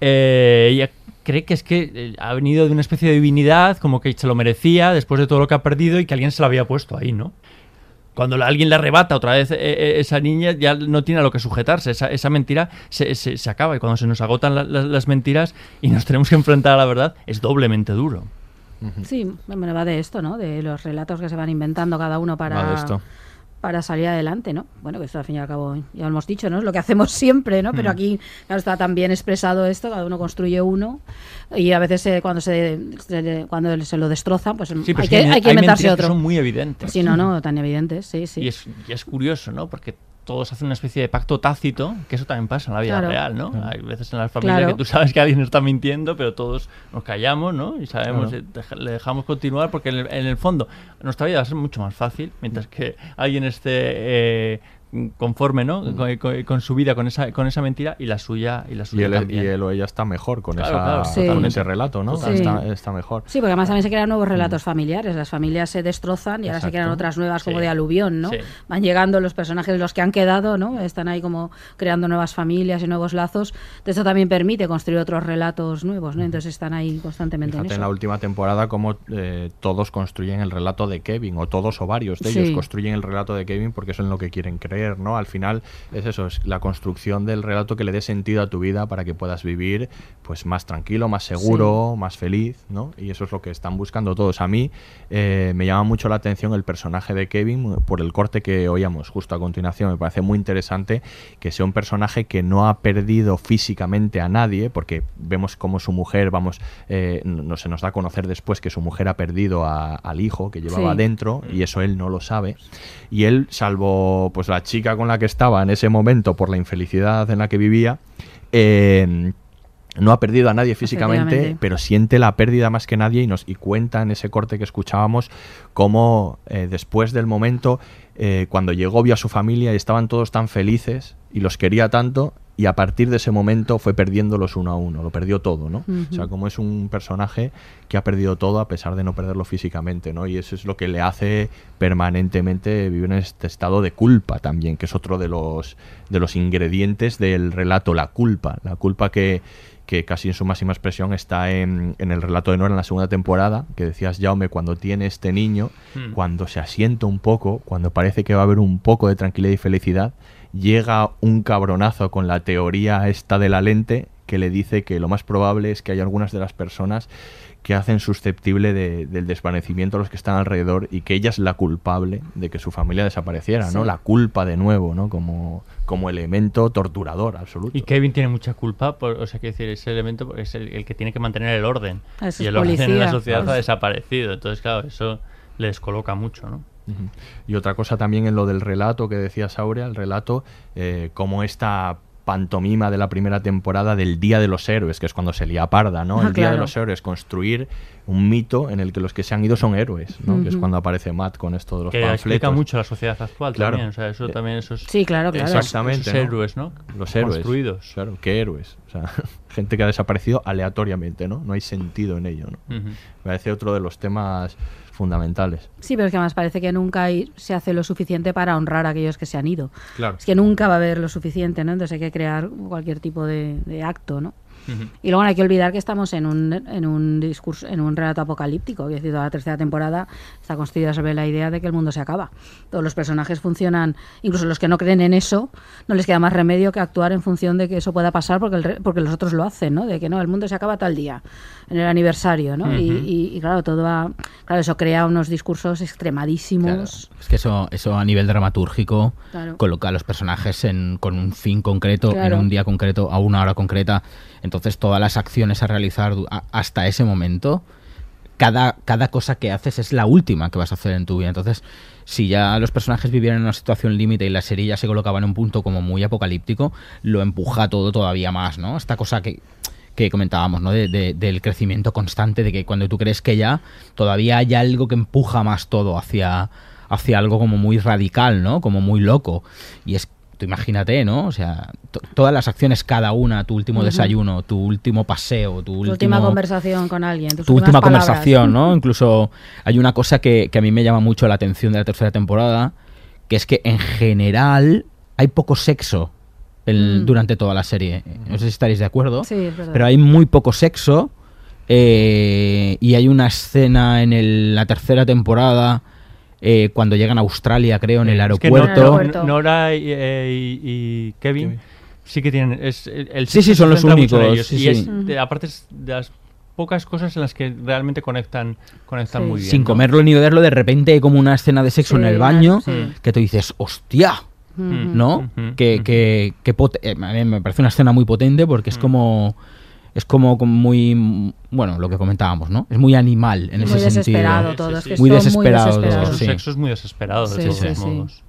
Eh, ella cree que es que eh, ha venido de una especie de divinidad, como que se lo merecía después de todo lo que ha perdido y que alguien se lo había puesto ahí, ¿no? Cuando la- alguien le arrebata otra vez eh, esa niña, ya no tiene a lo que sujetarse. Esa, esa mentira se, se- se acaba. Y cuando se nos agotan la- la- las mentiras y nos tenemos que enfrentar a la verdad, es doblemente duro. Sí, bueno, va de esto, ¿no? De los relatos que se van inventando cada uno para, esto. para salir adelante, ¿no? Bueno, que esto al fin y al cabo ya lo hemos dicho, ¿no? Es lo que hacemos siempre, ¿no? Pero aquí claro, está tan bien expresado esto, cada uno construye uno y a veces eh, cuando se, se- cuando se lo destrozan, pues Sí, hay, que, hay- hay que inventarse mentiras que otro. son muy evidentes. Sí, no, no, (laughs) tan evidentes, sí, sí. Y, es, y es curioso, ¿no? Porque todos hacen una especie de pacto tácito, que eso también pasa en la vida Claro. real, ¿no? Hay veces en la familia Claro. que tú sabes que alguien está mintiendo, pero todos nos callamos, ¿no? Y sabemos, Claro. eh, le dejamos continuar porque en el, en el fondo nuestra vida va a ser mucho más fácil, mientras que alguien esté eh, conforme, ¿no? Mm. Con, con- con su vida, con esa, con esa mentira y la suya y la Y suya él, también. y él o ella está mejor con, Claro, esa, claro, Sí. con totalmente. ese relato, ¿no? Sí. Está, está mejor. Sí, porque además también se crean nuevos relatos familiares. Las familias se destrozan y ahora se crean otras nuevas como Sí. de aluvión, ¿no? Sí. Van llegando los personajes, los que han quedado, ¿no? Están ahí como creando nuevas familias y nuevos lazos. Esto también permite construir otros relatos nuevos, ¿no? Entonces están ahí constantemente Fíjate en en la última temporada cómo eh, todos construyen el relato de Kevin, o todos o varios de Sí. ellos construyen el relato de Kevin porque eso es en lo que quieren creer, ¿no? Al final es eso, es la construcción del relato que le dé sentido a tu vida para que puedas vivir pues más tranquilo, más seguro, más feliz, ¿no? Y eso es lo que están buscando todos. A mí eh, me llama mucho la atención el personaje de Kevin por el corte que oíamos justo a continuación. Me parece muy interesante que sea un personaje que no ha perdido físicamente a nadie, porque vemos como su mujer, vamos, eh, no se nos da a conocer después que su mujer ha perdido a- al hijo que llevaba Sí. dentro y eso él no lo sabe. Y él, salvo pues la chica con la que estaba en ese momento por la infelicidad en la que vivía, eh, no ha perdido a nadie físicamente, pero siente la pérdida más que nadie y nos y cuenta en ese corte que escuchábamos cómo eh, después del momento eh, cuando llegó vio a su familia y estaban todos tan felices y los quería tanto y a partir de ese momento fue perdiéndolos uno a uno, lo perdió todo, ¿no? O sea, como es un personaje que ha perdido todo a pesar de no perderlo físicamente, ¿no? Y eso es lo que le hace permanentemente vivir en este estado de culpa también, que es otro de los de los ingredientes del relato, la culpa, la culpa que que casi en su máxima expresión está en, en el relato de Nora en la segunda temporada, que decías, Jaume, cuando tiene este niño, Hmm. cuando se asienta un poco, cuando parece que va a haber un poco de tranquilidad y felicidad, llega un cabronazo con la teoría esta de la lente que le dice que lo más probable es que hay algunas de las personas que hacen susceptible de- del desvanecimiento a los que están alrededor y que ella es la culpable de que su familia desapareciera, ¿no? La culpa de nuevo, ¿no? Como, como elemento torturador absoluto. Y Kevin tiene mucha culpa, por, o sea, que decir, ese elemento es el, el que tiene que mantener el orden. Eso y el orden en la sociedad ha desaparecido. Entonces, claro, eso le descoloca mucho, ¿no? Y otra cosa también en lo del relato que decías, Aurea, el relato, eh, como esta pantomima de la primera temporada del Día de los Héroes, que es cuando se lía parda, ¿no? Ah, el Día de los Héroes, construir un mito en el que los que se han ido son héroes, ¿no? Que es cuando aparece Matt con esto de los Que explica panfletos. mucho la sociedad actual Claro. también. O sea, eso Eh, también, esos, Sí, claro, claro. Exactamente. esos ¿no? héroes, ¿no? Los héroes. Construidos. Claro, ¿qué héroes? O sea, (laughs) gente que ha desaparecido aleatoriamente, ¿no? No hay sentido en ello, ¿no? Me parece otro de los temas fundamentales. Sí, pero es que además parece que nunca hay- se hace lo suficiente para honrar a aquellos que se han ido. Claro. Es que nunca va a haber lo suficiente, ¿no? Entonces hay que crear cualquier tipo de, de acto, ¿no? Y luego no hay que olvidar que estamos en un, en un discurso, en un relato apocalíptico. Es decir, toda la tercera temporada está construida sobre la idea de que el mundo se acaba. Todos los personajes funcionan, incluso los que no creen en eso, no les queda más remedio que actuar en función de que eso pueda pasar porque, el porque los otros lo hacen, ¿no? De que no, el mundo se acaba tal día, en el aniversario, ¿no? y, y- y claro, todo va, claro, eso crea unos discursos extremadísimos. Es que eso, eso a nivel dramatúrgico Claro. coloca a los personajes en, con un fin concreto, Claro. en un día concreto, a una hora concreta. Entonces todas las acciones a realizar hasta ese momento, cada, cada cosa que haces es la última que vas a hacer en tu vida. Entonces, si ya los personajes vivieran en una situación límite y la serie ya se colocaba en un punto como muy apocalíptico, lo empuja todo todavía más, ¿no? Esta cosa que que comentábamos, ¿no? De- del crecimiento constante, de que cuando tú crees que ya todavía hay algo que empuja más todo hacia, hacia algo como muy radical, ¿no? Como muy loco. Y es, tú imagínate, ¿no? O sea, to- todas las acciones, cada una, tu último desayuno, tu último paseo, tu, Tu último... última conversación con alguien. tus tu última palabras. conversación, ¿no? Incluso hay una cosa que, que a mí me llama mucho la atención de la tercera temporada, que es que en general hay poco sexo el- Mm. durante toda la serie. No sé si estaréis de acuerdo, Sí, es verdad. pero hay muy poco sexo eh, y hay una escena en el- la tercera temporada eh, cuando llegan a Australia, creo, en el Es que no- aeropuerto. no- Nora y, eh, y- y Kevin sí que tienen. Es, el el Sí, sí, son los únicos, sí, y sí. es de- aparte es de las pocas cosas en las que realmente conectan, conectan muy bien. Sin ¿no? comerlo ni beberlo, de repente hay como una escena de sexo Sí, en el baño sí. que tú dices, hostia. ¿no? Que, que, que pot- eh, me parece una escena muy potente porque es como es como, muy bueno lo que comentábamos no es muy animal en Muy ese desesperado sentido todo, es que muy muy desesperado todo, desesperados. Su sí. sexo es muy desesperado, de Sí, todos sí, sí. modos.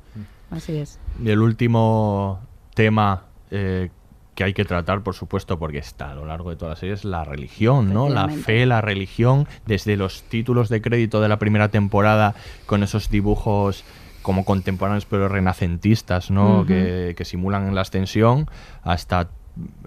Así es. Y el último tema eh, que hay que tratar, por supuesto, porque está a lo largo de toda la serie, es la religión, ¿no? La fe, la religión, desde los títulos de crédito de la primera temporada, con esos dibujos como contemporáneos pero renacentistas, ¿no? Que, que simulan la ascensión, hasta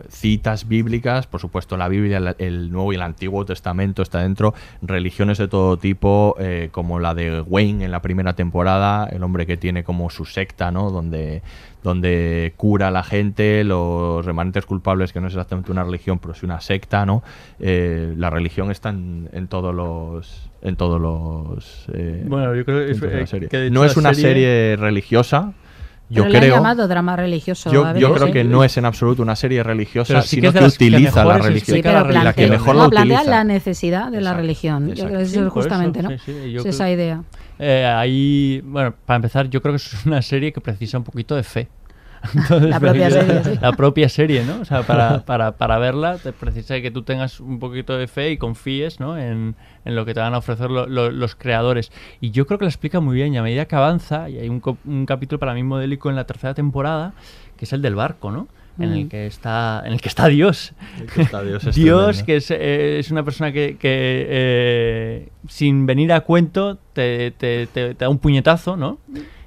citas bíblicas, por supuesto la Biblia, el, el Nuevo y el Antiguo Testamento está dentro, religiones de todo tipo, eh, como la de Wayne en la primera temporada, el hombre que tiene como su secta, ¿no? Donde, donde cura a la gente, los remanentes culpables, que no es exactamente una religión, pero es una secta, ¿no? Eh, la religión está en, en todos los en todos los eh, Bueno, yo creo que es- eh, que hecho no es una serie- serie religiosa yo Pero le han creo llamado drama religioso. yo, a yo creo que no es en absoluto una serie religiosa, Pero sí que sino que, que utiliza la mejor religión. Sí, pero la que mejor no, la plantea la necesidad de la religión. Yo creo que eso es justamente, eso, ¿no? sí, sí, yo es creo- esa idea. Eh, ahí, bueno, para empezar, yo creo que es una serie que precisa un poquito de fe. Entonces, La propia precisa- serie, sí. La propia serie, ¿no? O sea, para, para, para verla te precisa que tú tengas un poquito de fe y confíes, ¿no? En, en lo que te van a ofrecer lo- lo- los creadores. Y yo creo que la explica muy bien. Y a medida que avanza, y hay un, un capítulo para mí modélico en la tercera temporada, que es el del barco, ¿no? En el Mm. que está, en el que está Dios. El que está Dios (laughs) es Dios, que es, eh, es una persona que, que, eh, sin venir a cuento te, te- te- te da un puñetazo, ¿no?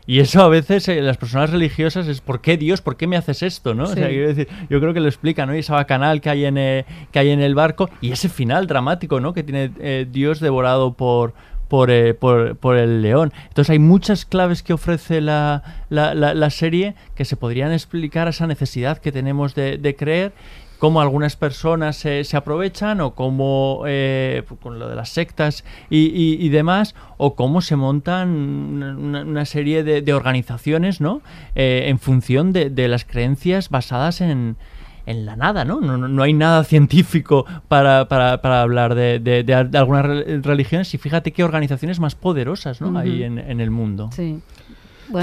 Y eso a veces eh, las personas religiosas es ¿por qué Dios? ¿Por qué me haces esto? ¿no? O sea, quiero decir, yo creo que lo explica, ¿no? Y esa bacanal que hay en, eh, que hay en el barco y ese final dramático, ¿no? Que tiene eh, Dios devorado por, por, eh, por, por el león. Entonces hay muchas claves que ofrece la, la, la- la serie que se podrían explicar a esa necesidad que tenemos de, de creer cómo algunas personas se, se aprovechan o cómo eh, con lo de las sectas y, y- y demás o cómo se montan una, una- serie de, de organizaciones no Eh, en función de, de las creencias basadas en, en la nada, ¿no? No, no- hay nada científico para, para- para hablar de, de- algunas re- religiones y fíjate qué organizaciones más poderosas ¿no? hay Ujú. en, en el mundo. Sí.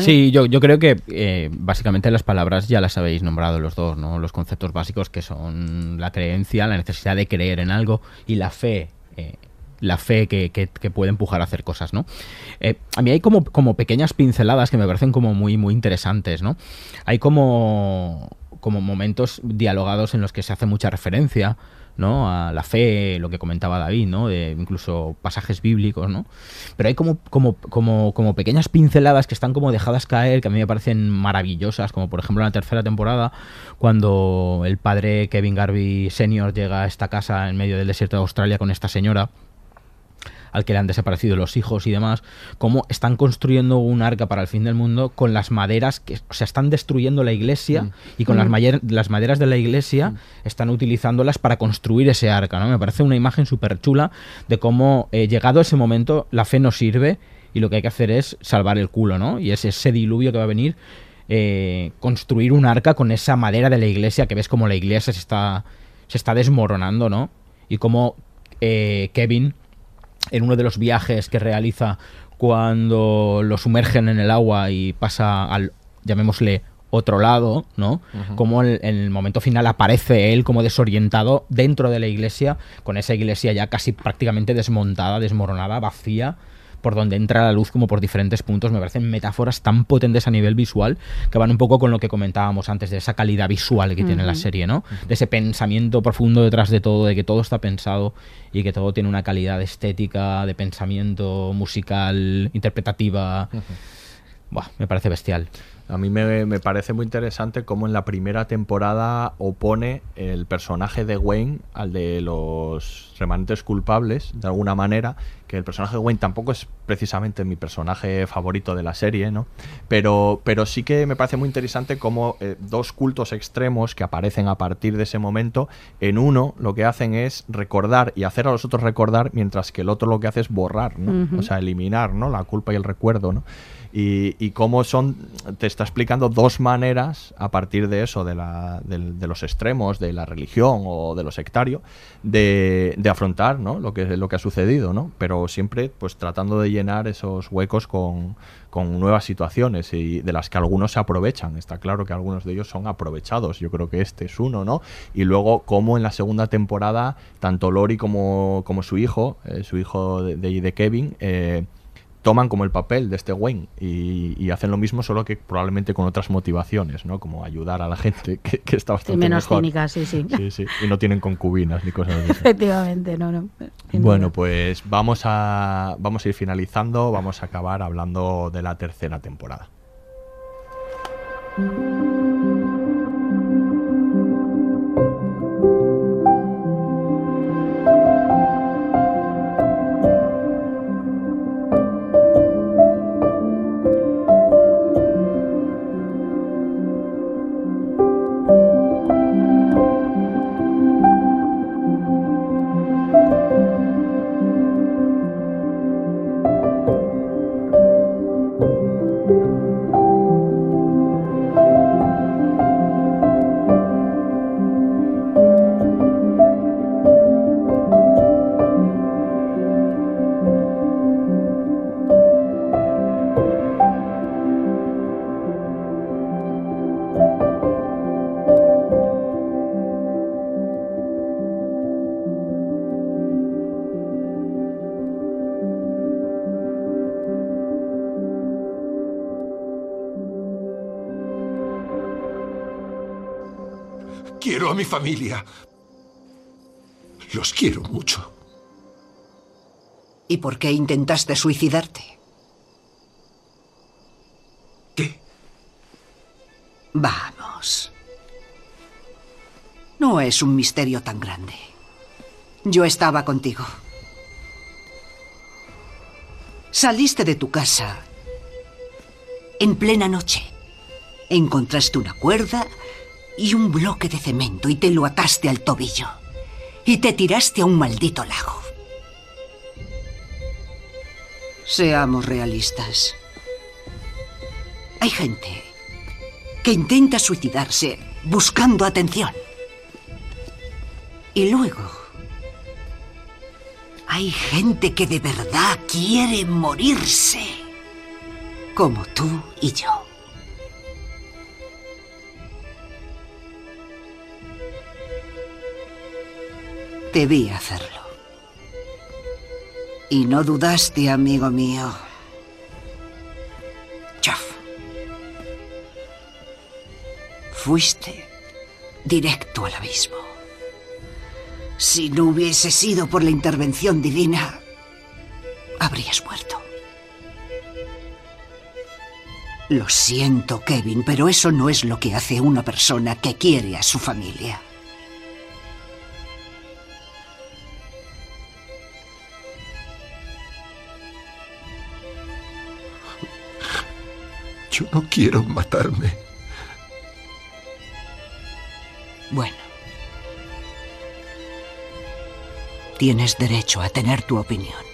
Sí, yo, yo creo que eh, básicamente las palabras ya las habéis nombrado los dos, ¿no? Los conceptos básicos que son la creencia, la necesidad de creer en algo y la fe. eh, la fe que, que- que puede empujar a hacer cosas, ¿no? Eh, a mí hay como, como pequeñas pinceladas que me parecen como muy, muy interesantes, ¿no? Hay como, como momentos dialogados en los que se hace mucha referencia, ¿no? A la fe, lo que comentaba David, ¿no? De incluso pasajes bíblicos, ¿no? Pero hay como, como, como, como pequeñas pinceladas que están como dejadas caer, que a mí me parecen maravillosas, como por ejemplo en la tercera temporada, cuando el padre Kevin Garvey Senior llega a esta casa en medio del desierto de Australia con esta señora al que le han desaparecido los hijos y demás, cómo están construyendo un arca para el fin del mundo con las maderas que, o sea, están destruyendo la iglesia Mm. y con las, Mm. mayer- las maderas de la iglesia están utilizándolas para construir ese arca, ¿no? Me parece una imagen súper chula de cómo, eh, llegado ese momento, la fe no sirve y lo que hay que hacer es salvar el culo, ¿no? Y es ese diluvio que va a venir, eh, construir un arca con esa madera de la iglesia, que ves como la iglesia se está, se está desmoronando, ¿no? Y como eh, Kevin, en uno de los viajes que realiza cuando lo sumergen en el agua y pasa al, llamémosle, otro lado, ¿no? Como en, en el momento final aparece él como desorientado dentro de la iglesia, con esa iglesia ya casi prácticamente desmontada, desmoronada, vacía, por donde entra la luz como por diferentes puntos. Me parecen metáforas tan potentes a nivel visual que van un poco con lo que comentábamos antes de esa calidad visual que tiene la serie, ¿no? De ese pensamiento profundo detrás de todo, de que todo está pensado y que todo tiene una calidad estética, de pensamiento, musical, interpretativa. Buah, me parece bestial. A mí me, me parece muy interesante cómo en la primera temporada opone el personaje de Wayne al de los remanentes culpables, de alguna manera, que el personaje de Wayne tampoco es precisamente mi personaje favorito de la serie, ¿no? Pero, pero sí que me parece muy interesante cómo eh, dos cultos extremos que aparecen a partir de ese momento, en uno lo que hacen es recordar y hacer a los otros recordar, mientras que el otro lo que hace es borrar, ¿no? O sea, eliminar, ¿no? La culpa y el recuerdo, ¿no? Y, y cómo son, te está explicando dos maneras a partir de eso, de, la, de los extremos, de la religión o de lo sectario, de, de afrontar ¿no? lo, que, lo que ha sucedido, ¿no? Pero siempre pues tratando de llenar esos huecos con, con nuevas situaciones y de las que algunos se aprovechan. Está claro que algunos de ellos son aprovechados, yo creo que este es uno, ¿no? Y luego cómo en la segunda temporada, tanto Lori como, como su hijo, eh, su hijo de, de- de Kevin, eh, toman como el papel de este Wayne y, y hacen lo mismo solo que probablemente con otras motivaciones, ¿no? Como ayudar a la gente (laughs) que, que está bastante menos mejor. cínica, sí, sí. Sí, sí. Y no tienen concubinas ni cosas así. (laughs) Efectivamente, no, no. Bueno, duda. pues vamos a, vamos a ir finalizando, vamos a acabar hablando de la tercera temporada. Mi familia. Los quiero mucho. ¿Y por qué intentaste suicidarte? ¿Qué? Vamos. No es un misterio tan grande. Yo estaba contigo. Saliste de tu casa en plena noche. Encontraste una cuerda y un bloque de cemento y te lo ataste al tobillo. Y te tiraste a un maldito lago. Seamos realistas. Hay gente que intenta suicidarse buscando atención. Y luego hay gente que de verdad quiere morirse. Como tú y yo. Debí hacerlo. Y no dudaste, amigo mío. Jeff. Fuiste directo al abismo. Si no hubiese sido por la intervención divina, habrías muerto. Lo siento, Kevin, pero eso no es lo que hace una persona que quiere a su familia. Yo no quiero matarme. Bueno. Tienes derecho a tener tu opinión.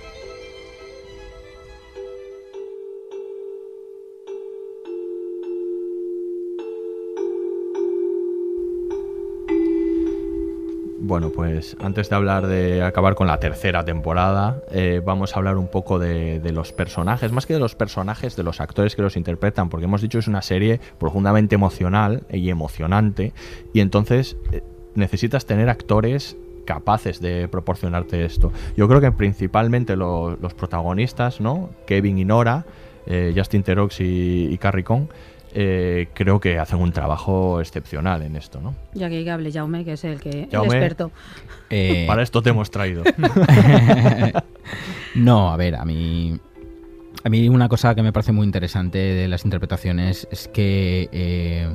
Bueno, pues antes de hablar de acabar con la tercera temporada, eh, vamos a hablar un poco de, los personajes, más que de los personajes, de los actores que los interpretan, porque hemos dicho es una serie profundamente emocional y emocionante, y entonces eh, necesitas tener actores capaces de proporcionarte esto. Yo creo que principalmente lo- los protagonistas, ¿no? Kevin y Nora, eh, Justin Terox y, y Carrie Cohn, eh, creo que hacen un trabajo excepcional en esto, ¿no? Ya que que hable Jaume, que es el que el Jaume, experto. Eh, Para esto te hemos traído. (laughs) no, a ver, a mí. A mí una cosa que me parece muy interesante de las interpretaciones es que eh,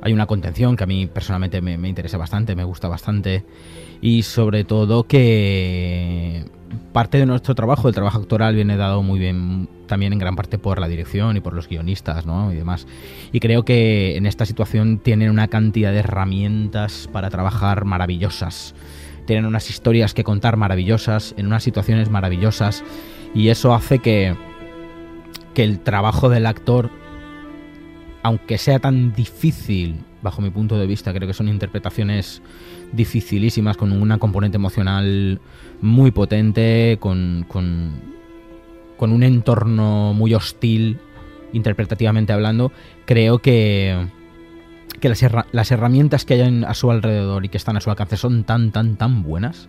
hay una contención que a mí personalmente me, me interesa bastante, me gusta bastante. Y sobre todo que parte de nuestro trabajo, el trabajo actoral, viene dado muy bien también en gran parte por la dirección y por los guionistas, ¿no? Y demás. Y creo que en esta situación tienen una cantidad de herramientas para trabajar maravillosas. Tienen unas historias que contar maravillosas, en unas situaciones maravillosas. Y eso hace que, que el trabajo del actor, aunque sea tan difícil, bajo mi punto de vista, creo que son interpretaciones dificilísimas, con una componente emocional muy potente, con, con, con un entorno muy hostil, interpretativamente hablando, creo que, que las, herra- las herramientas que hay a su alrededor y que están a su alcance son tan, tan, tan buenas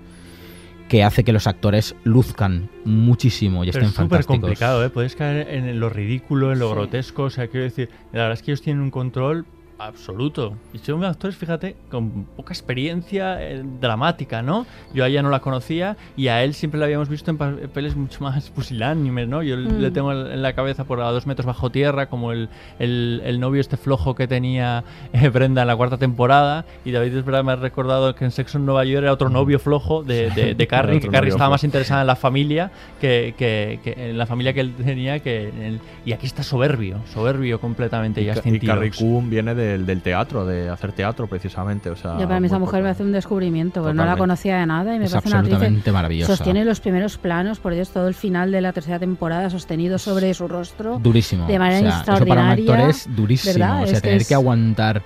que hace que los actores luzcan muchísimo y Pero estén es súper complicado, ¿eh? Puedes caer en lo ridículo, en lo Sí. grotesco. O sea, quiero decir, la verdad es que ellos tienen un control absoluto. Y son actores, fíjate, con poca experiencia eh, dramática, ¿no? Yo a ella no la conocía y a él siempre la habíamos visto en pa- papeles mucho más pusilánimes, ¿no? Yo Mm. le tengo en la cabeza por a dos metros bajo tierra, como el, el, el novio este flojo que tenía eh, Brenda en la cuarta temporada. Y David es verdad, me ha recordado que en Sexo en Nueva York era otro novio flojo de, de, de (laughs) Carrie, que Carrie estaba más interesada en la familia que, que- que en la familia que él tenía que en el- y aquí está soberbio soberbio completamente Y, Justin y Carrie. Coon viene del, del teatro, de hacer teatro precisamente. O sea, Yo para mí esa mujer me hace un descubrimiento, porque no la conocía de nada y me Es parece una actriz absolutamente maravillosa. Sostiene los primeros planos, por Dios, todo el final de la tercera temporada sostenido sobre su rostro. durísimo. De manera O sea, extraordinaria. Eso para un actor es durísimo. ¿verdad? O sea, Es que tener es- que aguantar.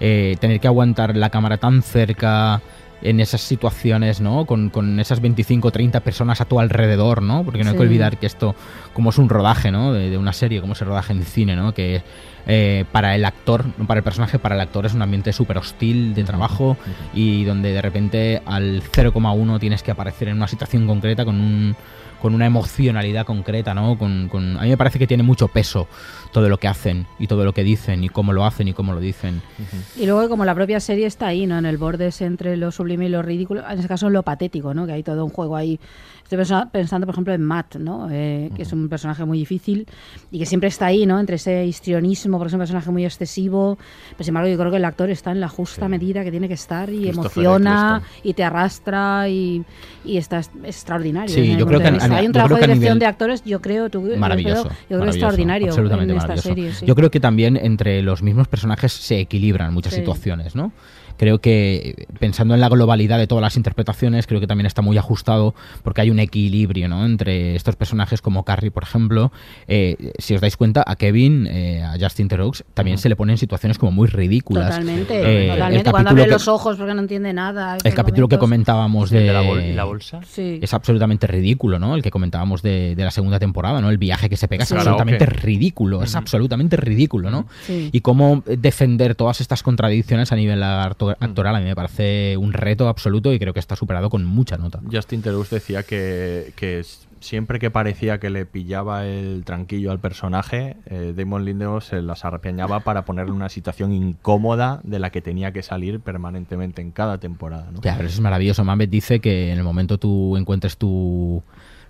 eh, tener que aguantar la cámara tan cerca en esas situaciones, ¿no? Con, con esas 25 o 30 personas a tu alrededor, ¿no? Porque no hay que olvidar que esto, como es un rodaje, ¿no? De, de una serie, como es el rodaje en cine, ¿no? Que eh, para el actor, no para el personaje, para el actor es un ambiente súper hostil de trabajo y donde de repente al 0,1 tienes que aparecer en una situación concreta con un con una emocionalidad concreta, ¿no? Con, con- a mí me parece que tiene mucho peso todo lo que hacen y todo lo que dicen y cómo lo hacen y cómo lo dicen. Y luego como la propia serie está ahí, ¿no? En el borde entre lo sublime y lo ridículo, en ese caso en lo patético, ¿no? Que hay todo un juego ahí. Estoy pensa- pensando, por ejemplo, en Matt, ¿no? Eh, que es un personaje muy difícil y que siempre está ahí, ¿no? Entre ese histrionismo, porque es un personaje muy excesivo. Pero sin embargo, yo creo que el actor está en la justa medida que tiene que estar y emociona y te arrastra y, y está es- extraordinario. Sí, yo creo que a- hay un yo trabajo creo de dirección nivel- de actores, yo creo, tú, Maravilloso. yo creo que maravilloso, extraordinario absolutamente en esta maravilloso. serie. sí. Yo creo que también entre los mismos personajes se equilibran muchas Sí. situaciones, ¿no? Creo que pensando en la globalidad de todas las interpretaciones, creo que también está muy ajustado porque hay un equilibrio, ¿no? Entre estos personajes como Carrie, por ejemplo. Eh, si os dais cuenta, a Kevin, eh, a Justin Theroux, también se le ponen situaciones como muy ridículas. Totalmente, Eh, el totalmente. Cuando capítulo abre que- los ojos porque no entiende nada. el capítulo que comentábamos de, ¿El de la bol- la bolsa? Sí. es absolutamente ridículo, ¿no? El que comentábamos de, de la segunda temporada, ¿no? El viaje que se pega Sí. es absolutamente ridículo, es absolutamente ridículo, ¿no? Sí. Y cómo defender todas estas contradicciones a nivel acto- actoral a mí me parece un reto absoluto y creo que está superado con mucha nota. Justin Theroux decía que, siempre que parecía que le pillaba el tranquillo al personaje, eh, Damon Lindelof se las arrepeñaba para ponerle en una situación incómoda de la que tenía que salir permanentemente en cada temporada. ¿no? Ya, pero eso es maravilloso. Mamet dice que en el momento tú encuentres tu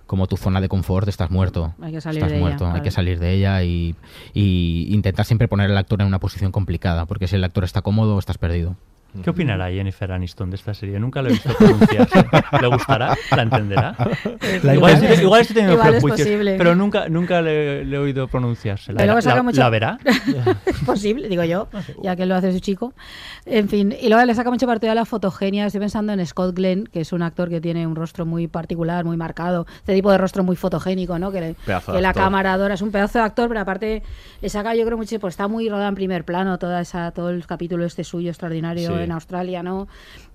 como tu zona de confort, estás muerto. Hay que salir estás de ella, muerto, hay claro. que salir de ella y, y intentar siempre poner al actor en una posición complicada, porque si el actor está cómodo, estás perdido. ¿Qué opinará Jennifer Aniston de esta serie? Nunca la he visto pronunciarse. (laughs) ¿Le gustará? ¿La entenderá? La igual, estoy, igual estoy teniendo Igual es prejuicios, posible. pero nunca, nunca le, le he oído pronunciarse. ¿La, luego la- mucho- la verá? es (laughs) posible, digo yo, ya que lo hace su chico. En fin, y luego le saca mucho partido a la fotogenia. Estoy pensando en Scott Glenn, que es un actor que tiene un rostro muy particular, muy marcado, este tipo de rostro muy fotogénico, ¿no? Que, le- que la cámara adora. Es un pedazo de actor, pero aparte le saca, yo creo, mucho, pues está muy rodado en primer plano toda esa, todo el capítulo este suyo extraordinario Sí. En Australia, ¿no?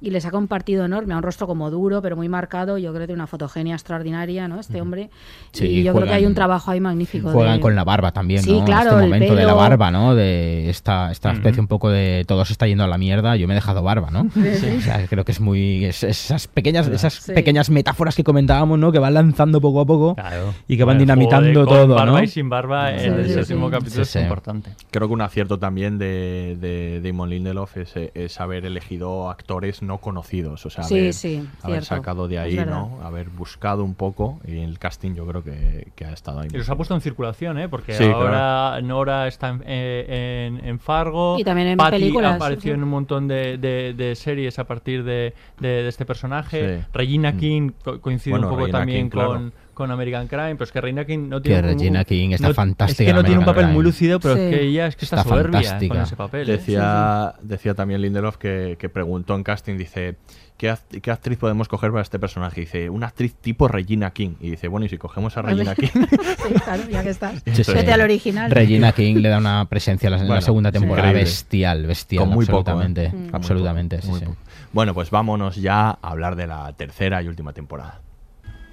Y le saca un partido enorme, a un rostro como duro, pero muy marcado. Yo creo que tiene una fotogenia extraordinaria, ¿no? Este hombre. Sí, y yo creo que hay juegan- un trabajo ahí magnífico. Juegan de- con la barba también, Sí, ¿no? claro, este el momento de la pelo. barba, ¿no? De esta, esta especie un poco de todo se está yendo a la mierda, yo me he dejado barba, ¿no? Sí. O sea, creo que es muy... es- esas pequeñas esas Sí. pequeñas metáforas que comentábamos, ¿no? Que van lanzando poco a poco Claro. y que van Bueno, dinamitando joder, con todo, barba ¿no? y sin barba en Sí, el séptimo sí. capítulo Sí, sí. es importante. Creo que un acierto también de, de Damon Lindelof es, eh, es haber elegido actores no conocidos. O sea, Sí, haber, sí, haber cierto. sacado de ahí. ¿no? Haber buscado un poco y el casting yo creo que, que ha estado ahí. Y los ha puesto en circulación, ¿eh? Porque Sí, ahora Nora está en, eh, en- en Fargo. Y también en Patty películas, apareció en un montón de, de- de series a partir de, de- de este personaje. Sí. Regina Mm. King co- coincide Bueno, un poco Regina también King, claro. Con, con American Crime, pero es que Regina King no Que tiene un- Regina King está no- fantástica Es que no en tiene un papel muy Crime. lúcido, pero Sí. es que ella es que está, Está soberbia con fantástica. ese papel. ¿eh? Decía, decía también Lindelof que, que preguntó en casting, dice, ¿qué, act- qué actriz podemos coger para este personaje? dice, una actriz tipo Regina King. Y dice, bueno, ¿y si cogemos a Regina King? (laughs) sí, claro, ya que estás. Sí, sí. Vete al original. Regina King le da una presencia a la, en la Bueno, segunda temporada increíble. bestial, bestial, Con muy poco, absolutamente, ¿eh? Muy absolutamente, poco, sí, muy sí. poco. Bueno, pues vámonos ya a hablar de la tercera y última temporada.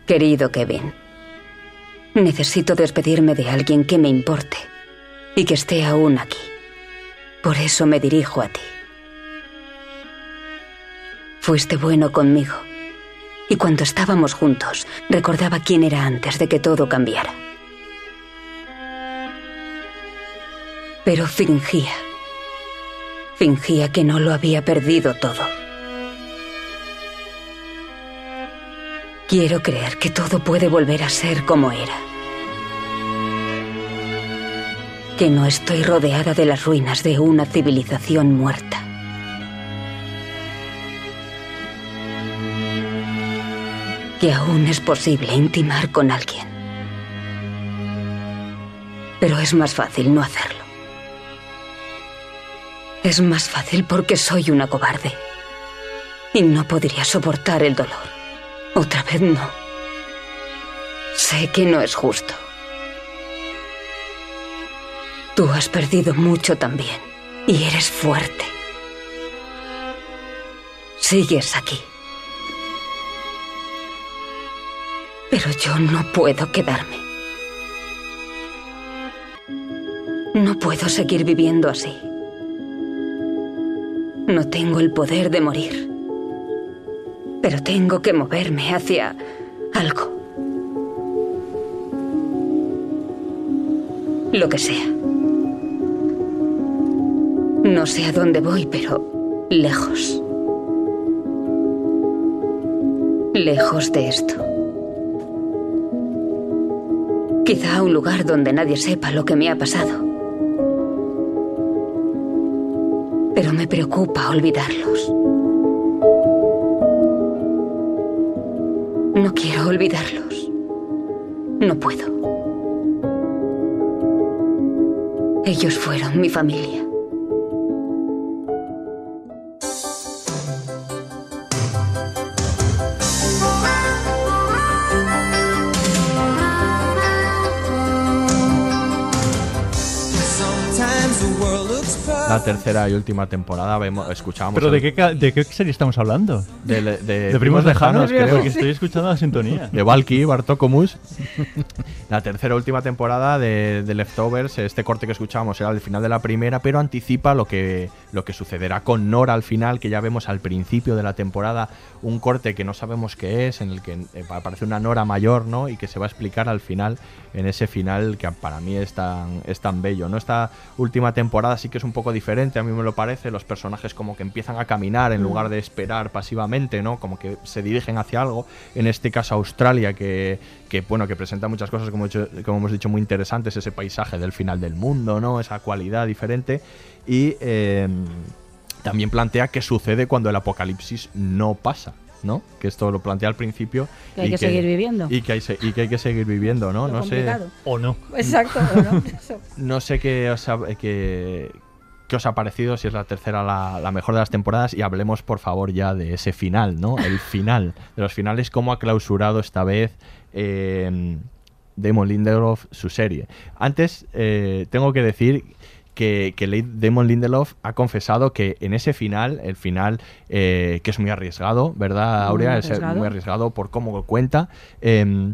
Querido Kevin, necesito despedirme de alguien que me importe y que esté aún aquí. Por eso me dirijo a ti. Fuiste bueno conmigo. Y cuando estábamos juntos, recordaba quién era antes de que todo cambiara. Pero fingía. Fingía que no lo había perdido todo. Quiero creer que todo puede volver a ser como era. Que no estoy rodeada de las ruinas de una civilización muerta. Que aún es posible intimar con alguien. Pero es más fácil no hacerlo. Es más fácil porque soy una cobarde. Y no podría soportar el dolor. Otra vez no. Sé que no es justo. Tú has perdido mucho también. Y eres fuerte. Sigues aquí. Pero yo no puedo quedarme. No puedo seguir viviendo así. No tengo el poder de morir. Pero tengo que moverme hacia algo. Lo que sea. No sé a dónde voy, pero lejos. Lejos de esto. Quizá a un lugar donde nadie sepa lo que me ha pasado. Pero me preocupa olvidarlos. No quiero olvidarlos. No puedo. Ellos fueron mi familia. La tercera y última temporada vemos, escuchábamos... ¿Pero el- de qué, de qué serie estamos hablando? De, de- de De primos lejanos, creo. porque estoy escuchando la sintonía. De Valky, Bartokomus. La tercera y última temporada de, de Leftovers, este corte que escuchábamos era el final de la primera, pero anticipa lo que, lo que sucederá con Nora al final, que ya vemos al principio de la temporada, un corte que no sabemos qué es, en el que eh, aparece una Nora mayor, ¿no? Y que se va a explicar al final, en ese final que para mí es tan, es tan bello, ¿no? Esta última temporada sí que es un poco diferente, a mí me lo parece, los personajes como que empiezan a caminar en Mm. lugar de esperar pasivamente, ¿no? Como que se dirigen hacia algo, en este caso Australia, que, que bueno, que presenta muchas cosas, como, he dicho- como hemos dicho, muy interesantes, ese paisaje del final del mundo, ¿no? Esa cualidad diferente. Y eh, también plantea qué sucede cuando el apocalipsis no pasa. ¿no? Que esto lo plantea al principio. Que hay y que seguir viviendo. Y que hay, se- y que hay que seguir viviendo, ¿no? Lo no sé. O no. Exacto, o no. (laughs) No sé qué os ha, qué, qué os ha parecido, si es la tercera la, la mejor de las temporadas, y hablemos por favor ya de ese final, ¿no? El final, de los finales, cómo ha clausurado esta vez eh, Damon Lindelof su serie. Antes, eh, tengo que decir que, que Damon Lindelof ha confesado que en ese final, el final que es muy arriesgado, ¿verdad, Muy Aurea? Es muy arriesgado por cómo cuenta. em,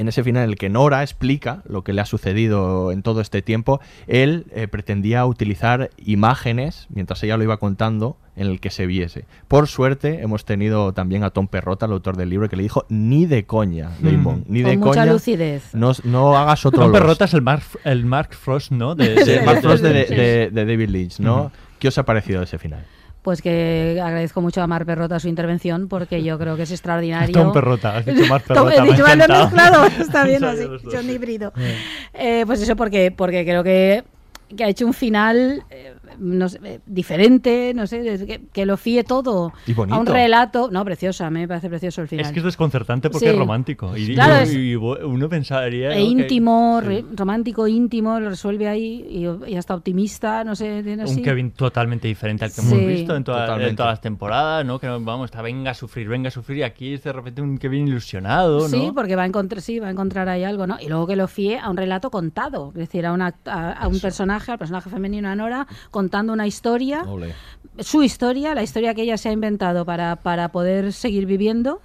en ese final en el que Nora explica lo que le ha sucedido en todo este tiempo, él eh, pretendía utilizar imágenes, mientras ella lo iba contando, en el que se viese. Por suerte, hemos tenido también a Tom Perrota, el autor del libro, que le dijo, ni de coña, Damon, ni de Con mucha coña. lucidez. No, no hagas otro Tom Lost". Perrota es el Mark, el Mark Frost, ¿no? De, (laughs) Mark de- Frost de, de- de- de David Lynch, ¿no? ¿Qué os ha parecido ese final? Pues que agradezco mucho a Mar Perrota su intervención porque yo creo que es extraordinario. Tom Perrota, has dicho Mar (laughs) Tom- Perrota, he me ha dicho mezclado, (laughs) está bien así, sí. híbrido. Eh, pues eso porque, porque creo que, que ha hecho un final eh, no sé, eh, diferente, no sé, que, que lo fíe todo Y a un relato. No, precioso, a mí me parece precioso el final. Es que es desconcertante porque Sí. es romántico. Y, Claro, y- es- y uno pensaría. E íntimo, sí. romántico, íntimo, lo resuelve ahí y, y hasta optimista, no sé, tiene así. Un Kevin totalmente diferente al que Sí. hemos visto en, toda- en Totalmente. todas las temporadas, ¿no? Que vamos, está venga a sufrir, venga a sufrir. Y aquí es de repente un Kevin ilusionado, ¿no? Sí, porque va a encontrar, sí, va a encontrar ahí algo, ¿no? Y luego que lo fíe a un relato contado, es decir, a, una, a, a un personaje, al personaje femenino, a Nora, contando una historia, Ole. su historia, la historia que ella se ha inventado para, para poder seguir viviendo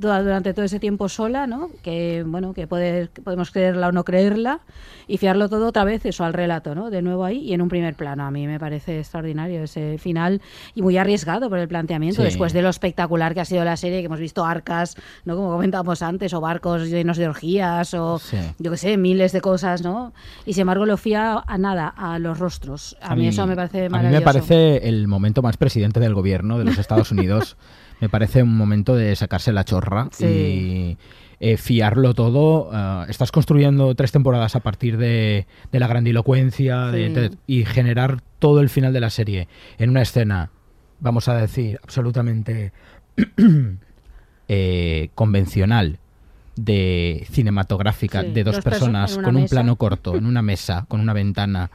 durante todo ese tiempo sola, ¿no? Que, bueno, que, poder- que podemos creerla o no creerla y fiarlo todo otra vez eso al relato, ¿no? De nuevo ahí y en un primer plano. A mí me parece extraordinario ese final y muy arriesgado por el planteamiento Sí. después de lo espectacular que ha sido la serie, que hemos visto arcas, ¿no? Como comentábamos antes, o barcos llenos de orgías o Sí. yo qué sé, miles de cosas, ¿no? Y sin embargo lo fía a nada, a los rostros. A, mí, eso me parece A mí maravilloso. me parece el momento más presidente del gobierno de los Estados Unidos. (laughs) me parece un momento de sacarse la chorra Sí. y eh, fiarlo todo. Ah, estás construyendo tres temporadas a partir de, de la grandilocuencia de- Sí. de- y generar todo el final de la serie en una escena, vamos a decir, absolutamente (clears throat) eh, convencional de cinematográfica Sí, de dos, dos perso- personas con un plano (laughs) corto, en una mesa, con una ventana,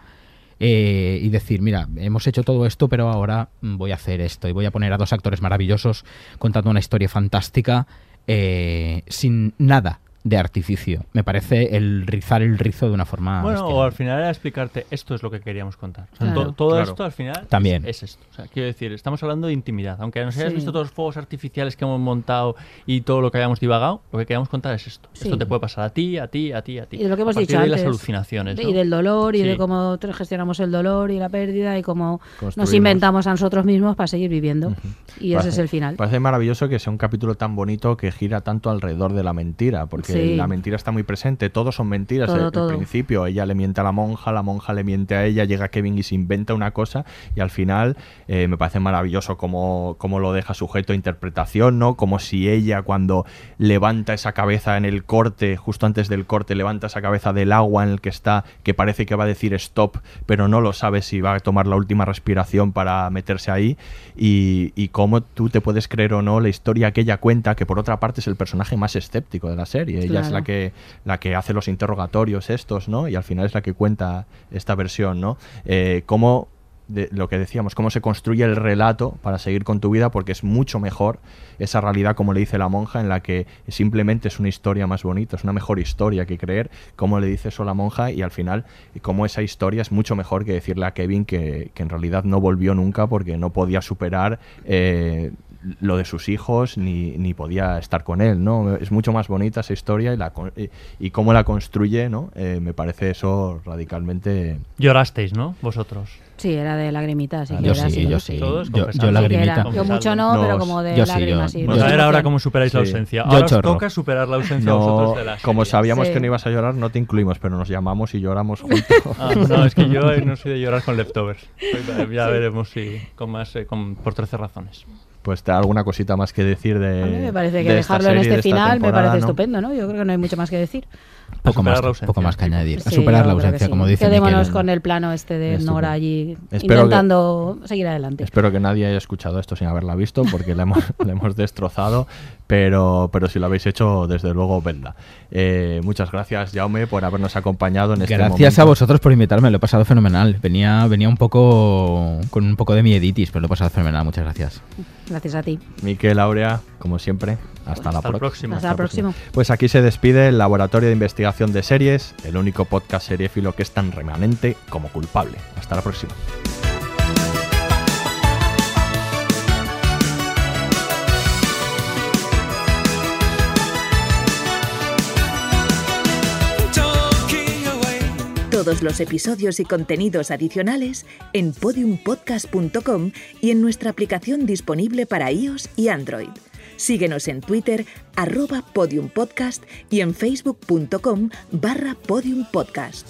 eh, y decir, mira, hemos hecho todo esto, pero ahora mm, voy a hacer esto y voy a poner a dos actores maravillosos contando una historia fantástica eh, sin nada de artificio. Me parece el rizar el rizo de una forma... Bueno, bestial. o al final era explicarte esto es lo que queríamos contar. O sea, Claro. to- todo Claro. esto al final También. Es, es esto. O sea, quiero decir, estamos hablando de intimidad. Aunque nos hayas Sí. visto todos los fuegos artificiales que hemos montado y todo lo que hayamos divagado, lo que queríamos contar es esto. Sí. Esto te puede pasar a ti, a ti, a ti, a ti. Y de lo que hemos a dicho de antes. las alucinaciones. De- ¿no? Y del dolor y Sí. de cómo gestionamos el dolor y la pérdida y cómo nos inventamos a nosotros mismos para seguir viviendo. Y ese es el final. Parece maravilloso que sea un capítulo tan bonito que gira tanto alrededor de la mentira, porque Sí. la mentira está muy presente, todos son mentiras. Todo, al- al todo. principio ella le miente a la monja, la monja le miente a ella, llega Kevin y se inventa una cosa y al final eh, me parece maravilloso cómo, cómo lo deja sujeto a interpretación, ¿no? Como si ella cuando levanta esa cabeza en el corte, justo antes del corte, levanta esa cabeza del agua en el que está, que parece que va a decir stop, pero no lo sabe si va a tomar la última respiración para meterse ahí y, y cómo tú te puedes creer o no la historia que ella cuenta, que por otra parte es el personaje más escéptico de la serie. Ella es la que, la que hace los interrogatorios estos, ¿no? Y al final es la que cuenta esta versión, ¿no? Eh, cómo de lo que decíamos, cómo se construye el relato para seguir con tu vida, porque es mucho mejor esa realidad, como le dice la monja, en la que simplemente es una historia más bonita, es una mejor historia que creer, como le dice eso la monja, y al final, cómo esa historia es mucho mejor que decirle a Kevin que, que en realidad no volvió nunca porque no podía superar eh, lo de sus hijos ni, ni podía estar con él, ¿no? Es mucho más bonita esa historia y, la, con- y, y cómo la construye, ¿no? Eh, me parece eso radicalmente... Llorasteis, ¿no? Vosotros. Sí, era de lagrimitas. sí Ah, que yo era sí, así. yo sí. Todos Yo, confesando. yo lagrimita. Sí que era. Yo mucho no, pero como de Yo sí, lágrimas. yo- sí, a ver ahora cómo superáis la Sí. ausencia. Yo Ahora os chorro. toca superar la ausencia No, vosotros de la como serie. sabíamos Sí. que no ibas a llorar, no te incluimos, pero nos llamamos y lloramos juntos. (laughs) Ah, no, es que yo no soy de llorar con leftovers. Ya veremos si con más, eh, con- por 13 razones. Pues alguna cosita más que decir de. A mí me parece que dejarlo en este final me parece ¿no? estupendo, ¿no? Yo creo que no hay mucho más que decir. Poco más, superar la poco más que añadir. A Sí, superar yo la que ausencia, sí. como dice Quedémonos Miquel. con el plano este de Estupendo. Nora allí Espero intentando seguir adelante. Espero que nadie haya escuchado esto sin haberla visto, porque la hemos, (laughs) la hemos destrozado, pero, pero si lo habéis hecho, desde luego, vedla. Eh, muchas gracias, Jaume, por habernos acompañado en este Gracias a momento. vosotros por invitarme, lo he pasado fenomenal. Venía, venía un poco con un poco de mieditis, pero lo he pasado fenomenal. Muchas gracias. Gracias a ti. Miquel, Aurea, como siempre, hasta, la, Hasta el pro- próximo. Hasta la próxima. Pues aquí se despide el Laboratorio de Investigación de Series, el único podcast seriéfilo que es tan remanente como culpable. Hasta la próxima. Todos los episodios y contenidos adicionales en podiumpodcast.com y en nuestra aplicación disponible para iOS y Android. Síguenos en Twitter, arroba podiumpodcast y en facebook.com barra podiumpodcast.